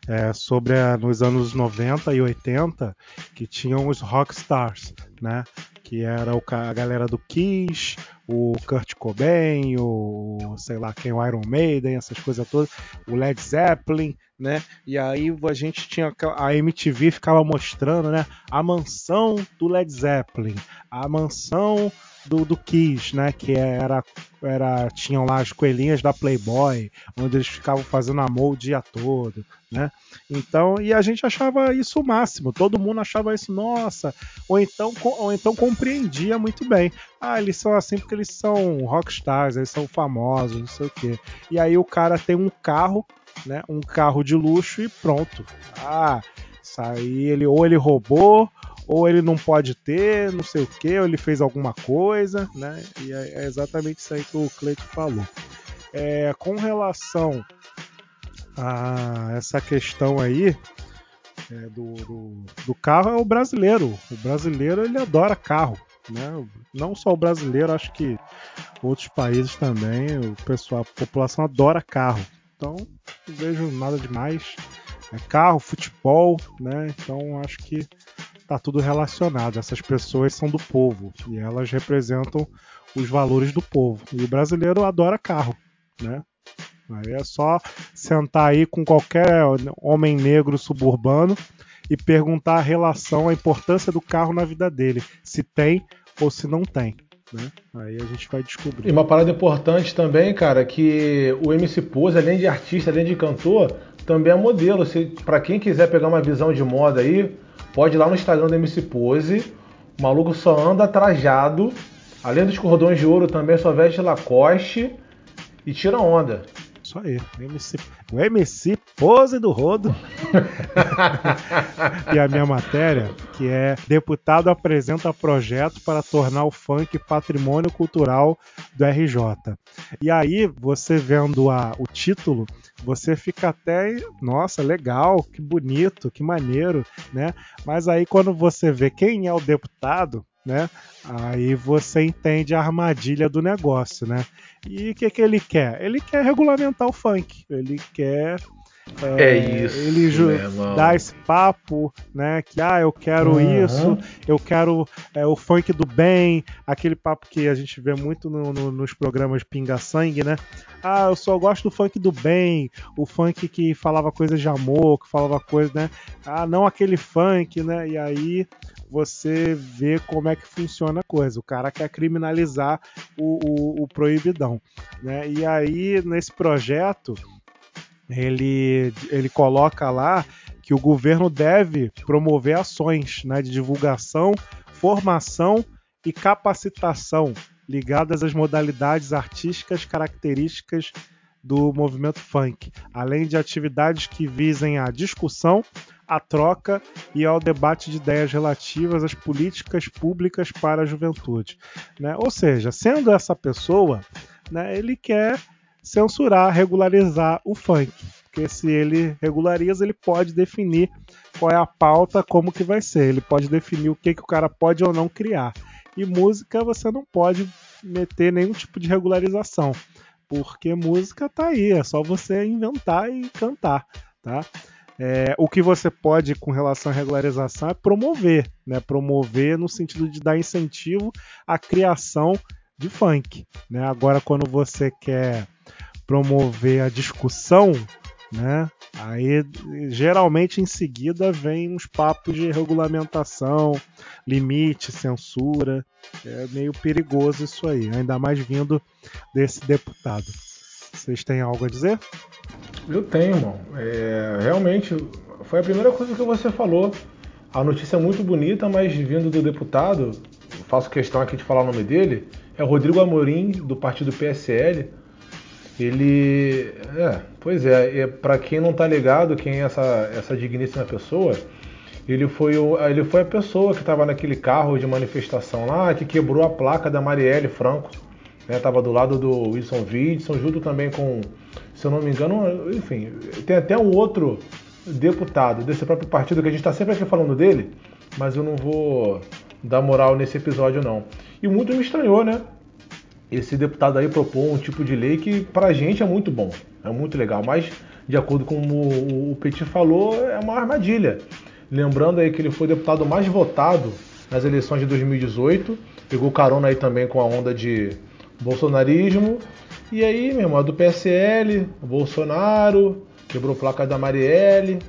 É, sobre a- nos anos 90 e 80 que tinham os rockstars, né? Que era o, a galera do Kiss, o Kurt Cobain, o sei lá quem, o Iron Maiden, essas coisas todas, o Led Zeppelin, né? E aí a gente tinha a MTV ficava mostrando, né? A mansão do Led Zeppelin, a mansão do, do Kiss, né? Que era, era tinham lá as coelhinhas da Playboy, onde eles ficavam fazendo amor o dia todo, né? Então, e a gente achava isso o máximo, todo mundo achava isso, nossa, ou então, ou então compreendia muito bem. Ah, eles são assim porque eles são rockstars, eles são famosos, não sei o quê. E aí o cara tem um carro, né? Um carro de luxo e pronto. Ah, aí ele ou ele roubou, ou ele não pode ter, não sei o que, ou ele fez alguma coisa, né? E é é exatamente isso aí que o Cleito falou. É, com relação a essa questão aí é, do, do, do carro, é o brasileiro. O brasileiro ele adora carro, né? Não só o brasileiro, acho que outros países também, o pessoal, a população adora carro. Então, não vejo nada demais. É carro, futebol, né? Então, acho que tá tudo relacionado. Essas pessoas são do povo e elas representam os valores do povo. E o brasileiro adora carro, né? Aí é só sentar aí com qualquer homem negro suburbano e perguntar a relação, a importância do carro na vida dele, se tem ou se não tem. Né? Aí a gente vai descobrir. E uma parada importante também, cara, que o MC Pose, além de artista, além de cantor, também é modelo. Se, pra quem quiser pegar uma visão de moda aí, pode ir lá no Instagram do MC Pose. O maluco só anda trajado. Além dos cordões de ouro, também só veste Lacoste e tira onda. Isso aí, MC, o MC Pose do Rodo. e a minha matéria, que é Deputado apresenta projeto para tornar o funk patrimônio cultural do RJ. E aí, você vendo a, o título, você fica até, nossa, legal, que bonito, que maneiro, né? Mas aí quando você vê quem é o deputado, né? Aí você entende a armadilha do negócio, né? E o que, que ele quer? Ele quer regulamentar o funk. Ele quer. É isso, Ele dá esse papo, né? Que ah, eu quero Uhum. isso, eu quero é, o funk do bem, aquele papo que a gente vê muito no- no- nos programas Pinga Sangue, né? Ah, eu só gosto do funk do bem, o funk que falava coisas de amor, que falava coisas, né? Ah, não aquele funk, né? E aí você vê como é que funciona a coisa. O cara quer criminalizar o, o- o proibidão, né? E aí nesse projeto ele, ele coloca lá que o governo deve promover ações né, de divulgação, formação e capacitação ligadas às modalidades artísticas características do movimento funk, além de atividades que visem a discussão, a troca e ao debate de ideias relativas às políticas públicas para a juventude. né? Ou seja, sendo essa pessoa, né, ele quer censurar, regularizar o funk. Porque se ele regulariza, ele pode definir qual é a pauta, como que vai ser. Ele pode definir o que, que o cara pode ou não criar. E música você não pode meter nenhum tipo de regularização. Porque música tá aí, é só você inventar e cantar, tá? É, o que você pode com relação à regularização é promover, né? Promover no sentido de dar incentivo à criação de funk, né? Agora quando você quer promover a discussão, né? Aí geralmente em seguida vem uns papos de regulamentação, limite, censura. É meio perigoso isso aí, ainda mais vindo desse deputado. Vocês têm algo a dizer? Eu tenho, irmão. É, realmente, foi a primeira coisa que você falou. A notícia é muito bonita, mas vindo do deputado, faço questão aqui de falar o nome dele, é Rodrigo Amorim, do partido PSL. Ele. É, pois é, é para quem não tá ligado, quem é essa, essa digníssima pessoa, ele foi, o, ele foi a pessoa que estava naquele carro de manifestação lá, que quebrou a placa da Marielle Franco. Né, tava do lado do Wilson Witson, junto também com, se eu não me engano, enfim, tem até um outro deputado desse próprio partido que a gente está sempre aqui falando dele, mas eu não vou dar moral nesse episódio não. E muito me estranhou, né? Esse deputado aí propôs um tipo de lei que pra gente é muito bom, é muito legal, mas de acordo com o, o Petit falou, é uma armadilha. Lembrando aí que ele foi o deputado mais votado nas eleições de 2018, pegou carona aí também com a onda de bolsonarismo. E aí, meu irmão, é do PSL, Bolsonaro, quebrou placa da Marielle.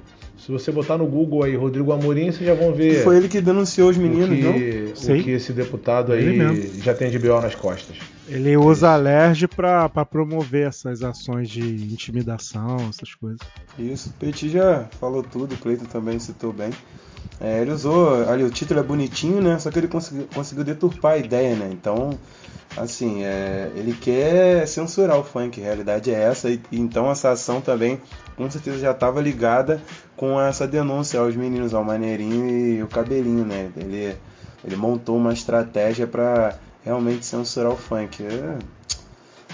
Se você botar no Google aí Rodrigo Amorim, vocês já vão ver. Foi ele que denunciou os meninos, o que, não? o Sim. que esse deputado Ele aí já tem de BO nas costas. Ele usa a LERJ pra, pra promover essas ações de intimidação, essas coisas. Isso, o Petit já falou tudo, o Cleiton também citou bem. É, ele usou, ali o título é bonitinho, né? Só que ele conseguiu, conseguiu deturpar a ideia, né? Então, assim, é, ele quer censurar o funk, a realidade é essa. E, então essa ação também, com certeza, já estava ligada com essa denúncia aos meninos, ao Maneirinho e o Cabelinho, né? Ele, ele montou uma estratégia para realmente censurar o funk. É,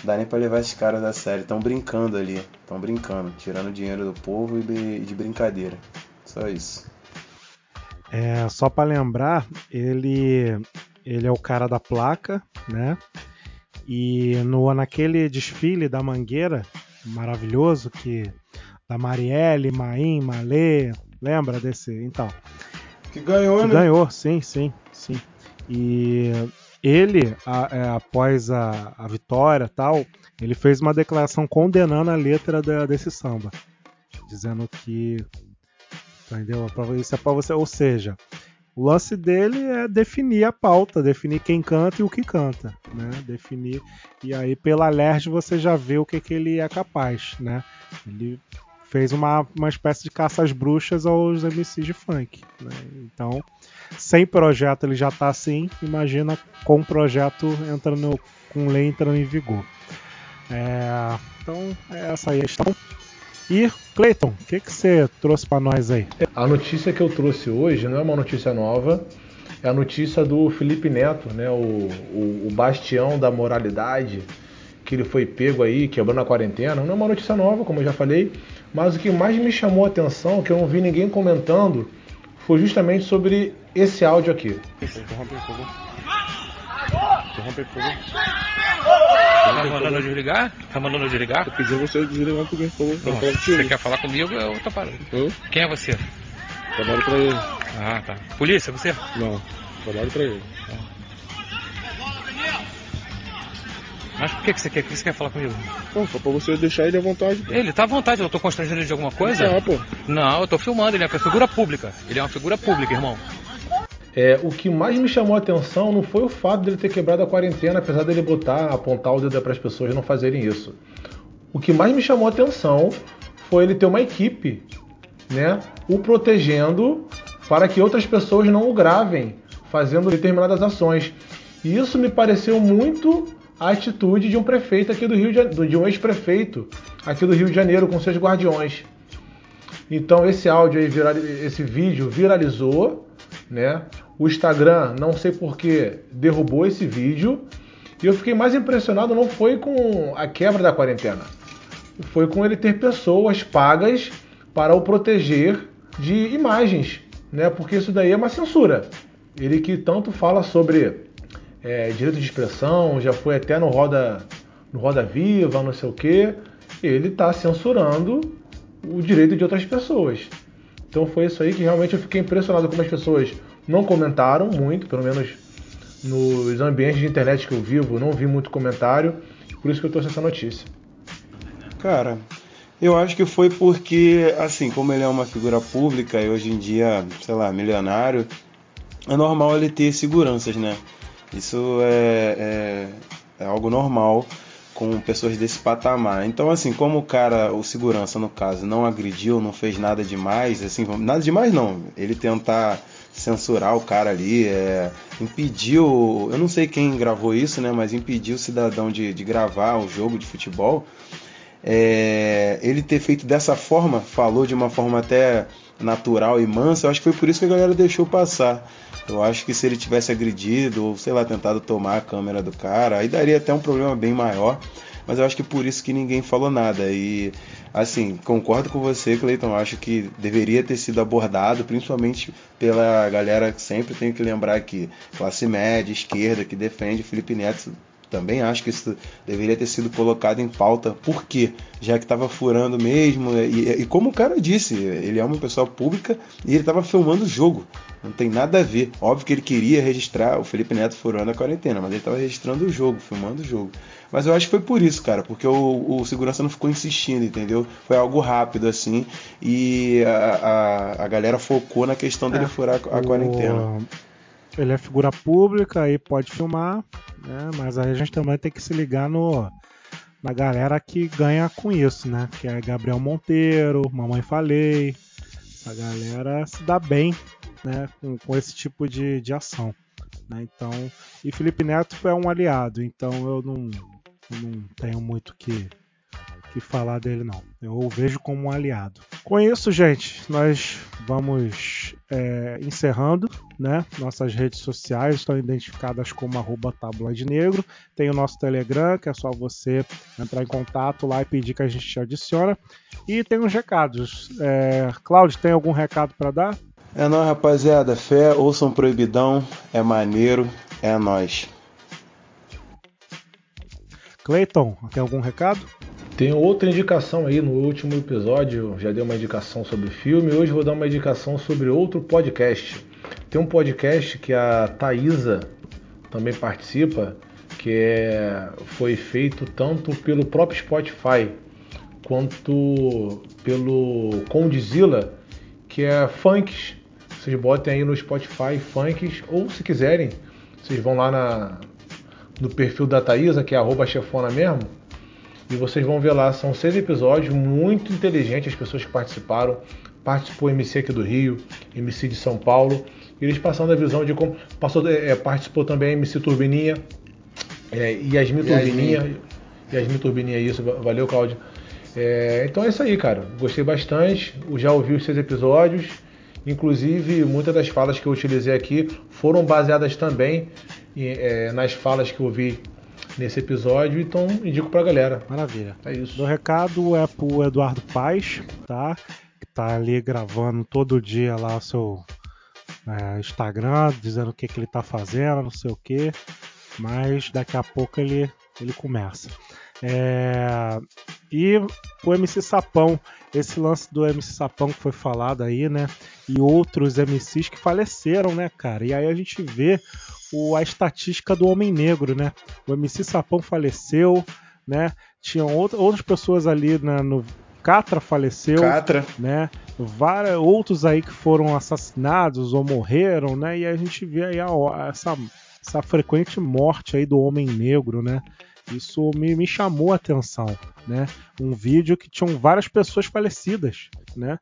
dá nem pra levar esses caras a sério. Estão brincando ali. Estão brincando. Tirando dinheiro do povo e de brincadeira. Só isso. É, só pra lembrar, ele ele é o cara da placa, né? E no naquele desfile da Mangueira maravilhoso que da Marielle, Maim, Malê, lembra desse? Então, Que ganhou, que né? ganhou, sim, sim, sim. E ele, a- é, após a, a vitória tal, ele fez uma declaração condenando a letra da- desse samba, dizendo que entendeu? Isso é para você, ou seja, o lance dele é definir a pauta, definir quem canta e o que canta, né? Definir e aí pela LERJ você já vê o que, que ele é capaz, né? Ele fez uma, uma espécie de caça às bruxas aos MCs de funk, né? Então, sem projeto ele já tá assim, imagina com o projeto entrando com lei entrando em vigor. É, então, é essa aí a questão. E, Cleiton, o que, que você trouxe para nós aí? A notícia que eu trouxe hoje não é uma notícia nova, é a notícia do Felipe Neto, né, o, o, o bastião da moralidade, que ele foi pego aí, quebrando a quarentena. Não é uma notícia nova, como eu já falei, mas o que mais me chamou a atenção, que eu não vi ninguém comentando, foi justamente sobre esse áudio aqui. Interrompe, por favor. Interrompe, por favor. Tá mandando eu desligar? Tá mandando eu desligar? Tô pedindo você desligar pouquinho, por favor. Pra Não, falar se contigo. você quer falar comigo, eu tô parando. Eu? Quem é você? Trabalho pra ele. Ah, tá. Polícia, você? Não, trabalho pra ele. Mas por que, que você quer? Por que você quer falar comigo? Não, só pra você deixar ele à vontade. pô. Ele tá à vontade, eu tô constrangendo ele de alguma coisa? Tá, pô. Não, eu tô filmando, ele é uma figura pública. Ele é uma figura pública, irmão. É, o que mais me chamou a atenção não foi o fato dele ter quebrado a quarentena, apesar dele botar, apontar o dedo para as pessoas não fazerem isso. O que mais me chamou a atenção foi ele ter uma equipe, né, o protegendo para que outras pessoas não o gravem fazendo determinadas ações. E isso me pareceu muito a atitude de um prefeito aqui do Rio de, Jane- de um ex-prefeito aqui do Rio de Janeiro com seus guardiões. Então esse áudio aí, esse vídeo viralizou, né? O Instagram, não sei porquê, derrubou esse vídeo. E eu fiquei mais impressionado não foi com a quebra da quarentena, foi com ele ter pessoas pagas para o proteger de imagens, né? Porque isso daí é uma censura. Ele que tanto fala sobre é, direito de expressão, já foi até no Roda, no Roda Viva, não sei o quê. Ele está censurando o direito de outras pessoas. Então foi isso aí que realmente eu fiquei impressionado como as pessoas não comentaram muito, pelo menos nos ambientes de internet que eu vivo, não vi muito comentário, por isso que eu trouxe essa notícia. Cara, eu acho que foi porque, assim, como ele é uma figura pública e hoje em dia, sei lá, milionário, é normal ele ter seguranças, né? Isso é, é, é algo normal. com pessoas desse patamar. Então, assim, como o cara, o segurança no caso, não agrediu, não fez nada demais, assim, nada demais não. Ele tentar censurar o cara ali, é, impediu, eu não sei quem gravou isso, né, mas impediu o cidadão de, de gravar o jogo de futebol. É, ele ter feito dessa forma, falou de uma forma até natural e mansa, eu acho que foi por isso que a galera deixou passar. Eu acho que se ele tivesse agredido ou sei lá tentado tomar a câmera do cara, aí daria até um problema bem maior. Mas eu acho que por isso que ninguém falou nada. E assim, concordo com você, Cleiton. Acho que deveria ter sido abordado, principalmente pela galera que sempre tem que lembrar que classe média, esquerda, que defende Felipe Neto também acho que isso deveria ter sido colocado em pauta. Por quê? Já que estava furando mesmo. E, e, como o cara disse, ele é uma pessoa pública e ele estava filmando o jogo. Não tem nada a ver. Óbvio que ele queria registrar o Felipe Neto furando a quarentena, mas ele estava registrando o jogo, filmando o jogo. Mas eu acho que foi por isso, cara, porque o, o segurança não ficou insistindo, entendeu? Foi algo rápido, assim, e a, a, a galera focou na questão dele É, furar a, o- quarentena. Ele é figura pública, aí pode filmar, né? Mas aí a gente também tem que se ligar no na galera que ganha com isso, né? Que é Gabriel Monteiro, Mamãe Falei. A galera se dá bem, né? Com, com esse tipo de, de ação. Né? Então, e Felipe Neto é um aliado, então eu não, não tenho muito que que falar dele não. Eu o vejo como um aliado. Com isso, gente, nós vamos é, encerrando, né? Nossas redes sociais estão identificadas como arroba negro. Tem o nosso Telegram, que é só você entrar em contato lá e pedir que a gente te adiciona. E tem uns recados. É, Cláudio, tem algum recado para dar? É nóis, rapaziada. Fé, ouçam proibidão, é maneiro, é nóis. Cleiton, tem algum recado? Tem outra indicação aí no último episódio, já dei uma indicação sobre filme, hoje vou dar uma indicação sobre outro podcast. Tem um podcast que a Thaisa também participa, que é, foi feito tanto pelo próprio Spotify quanto pelo Condzilla, que é funks. Vocês botem aí no Spotify funks, ou se quiserem, vocês vão lá na, no perfil da Thaisa, que é arroba chefona mesmo, e vocês vão ver lá, são seis episódios muito inteligentes, as pessoas que participaram. Participou MC aqui do Rio, MC de São Paulo. E eles passando a visão de como. Passou, é, participou também MC Turbininha, é, Yasmin Yasmin. Turbininha. Yasmin Turbininha, isso, valeu, Cláudio. É, então é isso aí, cara. Gostei bastante. Já ouvi os seis episódios. Inclusive, muitas das falas que eu utilizei aqui foram baseadas também é, nas falas que eu vi nesse episódio, então indico pra galera. Maravilha. É isso. Meu recado é pro Eduardo Paz, tá? Que tá ali gravando todo dia lá o seu é, Instagram, dizendo o que, que ele tá fazendo, não sei o que. Mas daqui a pouco ele, ele começa. É, e o MC Sapão, esse lance do MC Sapão que foi falado aí, né? E outros MCs que faleceram, né, cara? E aí a gente vê o, a estatística do homem negro, né? O MC Sapão faleceu, né? Tinham outra, outras pessoas ali na, no. Catra faleceu. Catra. Né? Vários, outros aí que foram assassinados ou morreram, né? E a gente vê aí a, essa, essa frequente morte aí do homem negro, né? Isso me, me chamou a atenção, né? Um vídeo que tinham várias pessoas falecidas, né?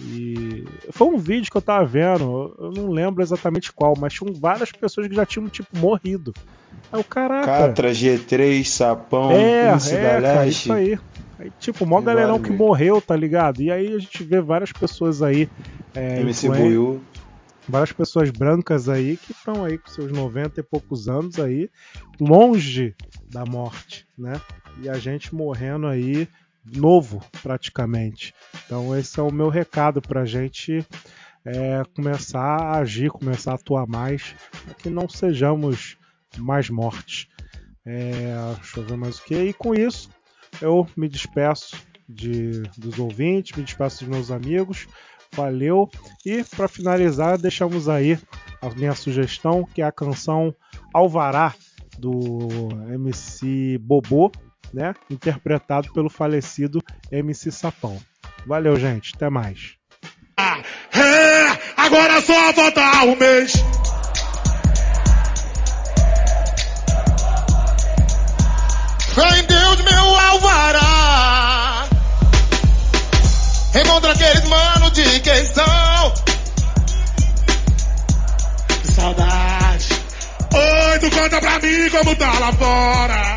E foi um vídeo que eu tava vendo, eu não lembro exatamente qual, mas tinham várias pessoas que já tinham tipo morrido. Aí o caraca. Catra, G3, Sapão, É, é, cara, isso aí. Aí, tipo, mó Tem galerão que morreu, tá ligado? E aí a gente vê várias pessoas aí. É, MC Buiu. Várias pessoas brancas aí que estão aí com seus 90 e poucos anos aí, longe da morte, né? E a gente morrendo aí novo, praticamente. Então esse é o meu recado pra gente é, começar a agir, começar a atuar mais, para que não sejamos mais mortes. É, deixa eu ver mais o que. E com isso, eu me despeço de, dos ouvintes, me despeço dos meus amigos. Valeu. E para finalizar, deixamos aí a minha sugestão, que é a canção Alvará do MC Bobô, né? Interpretado pelo falecido MC Sapão. Valeu, gente. Até mais. É, agora só falta um mês. Conta pra mim como tá lá fora.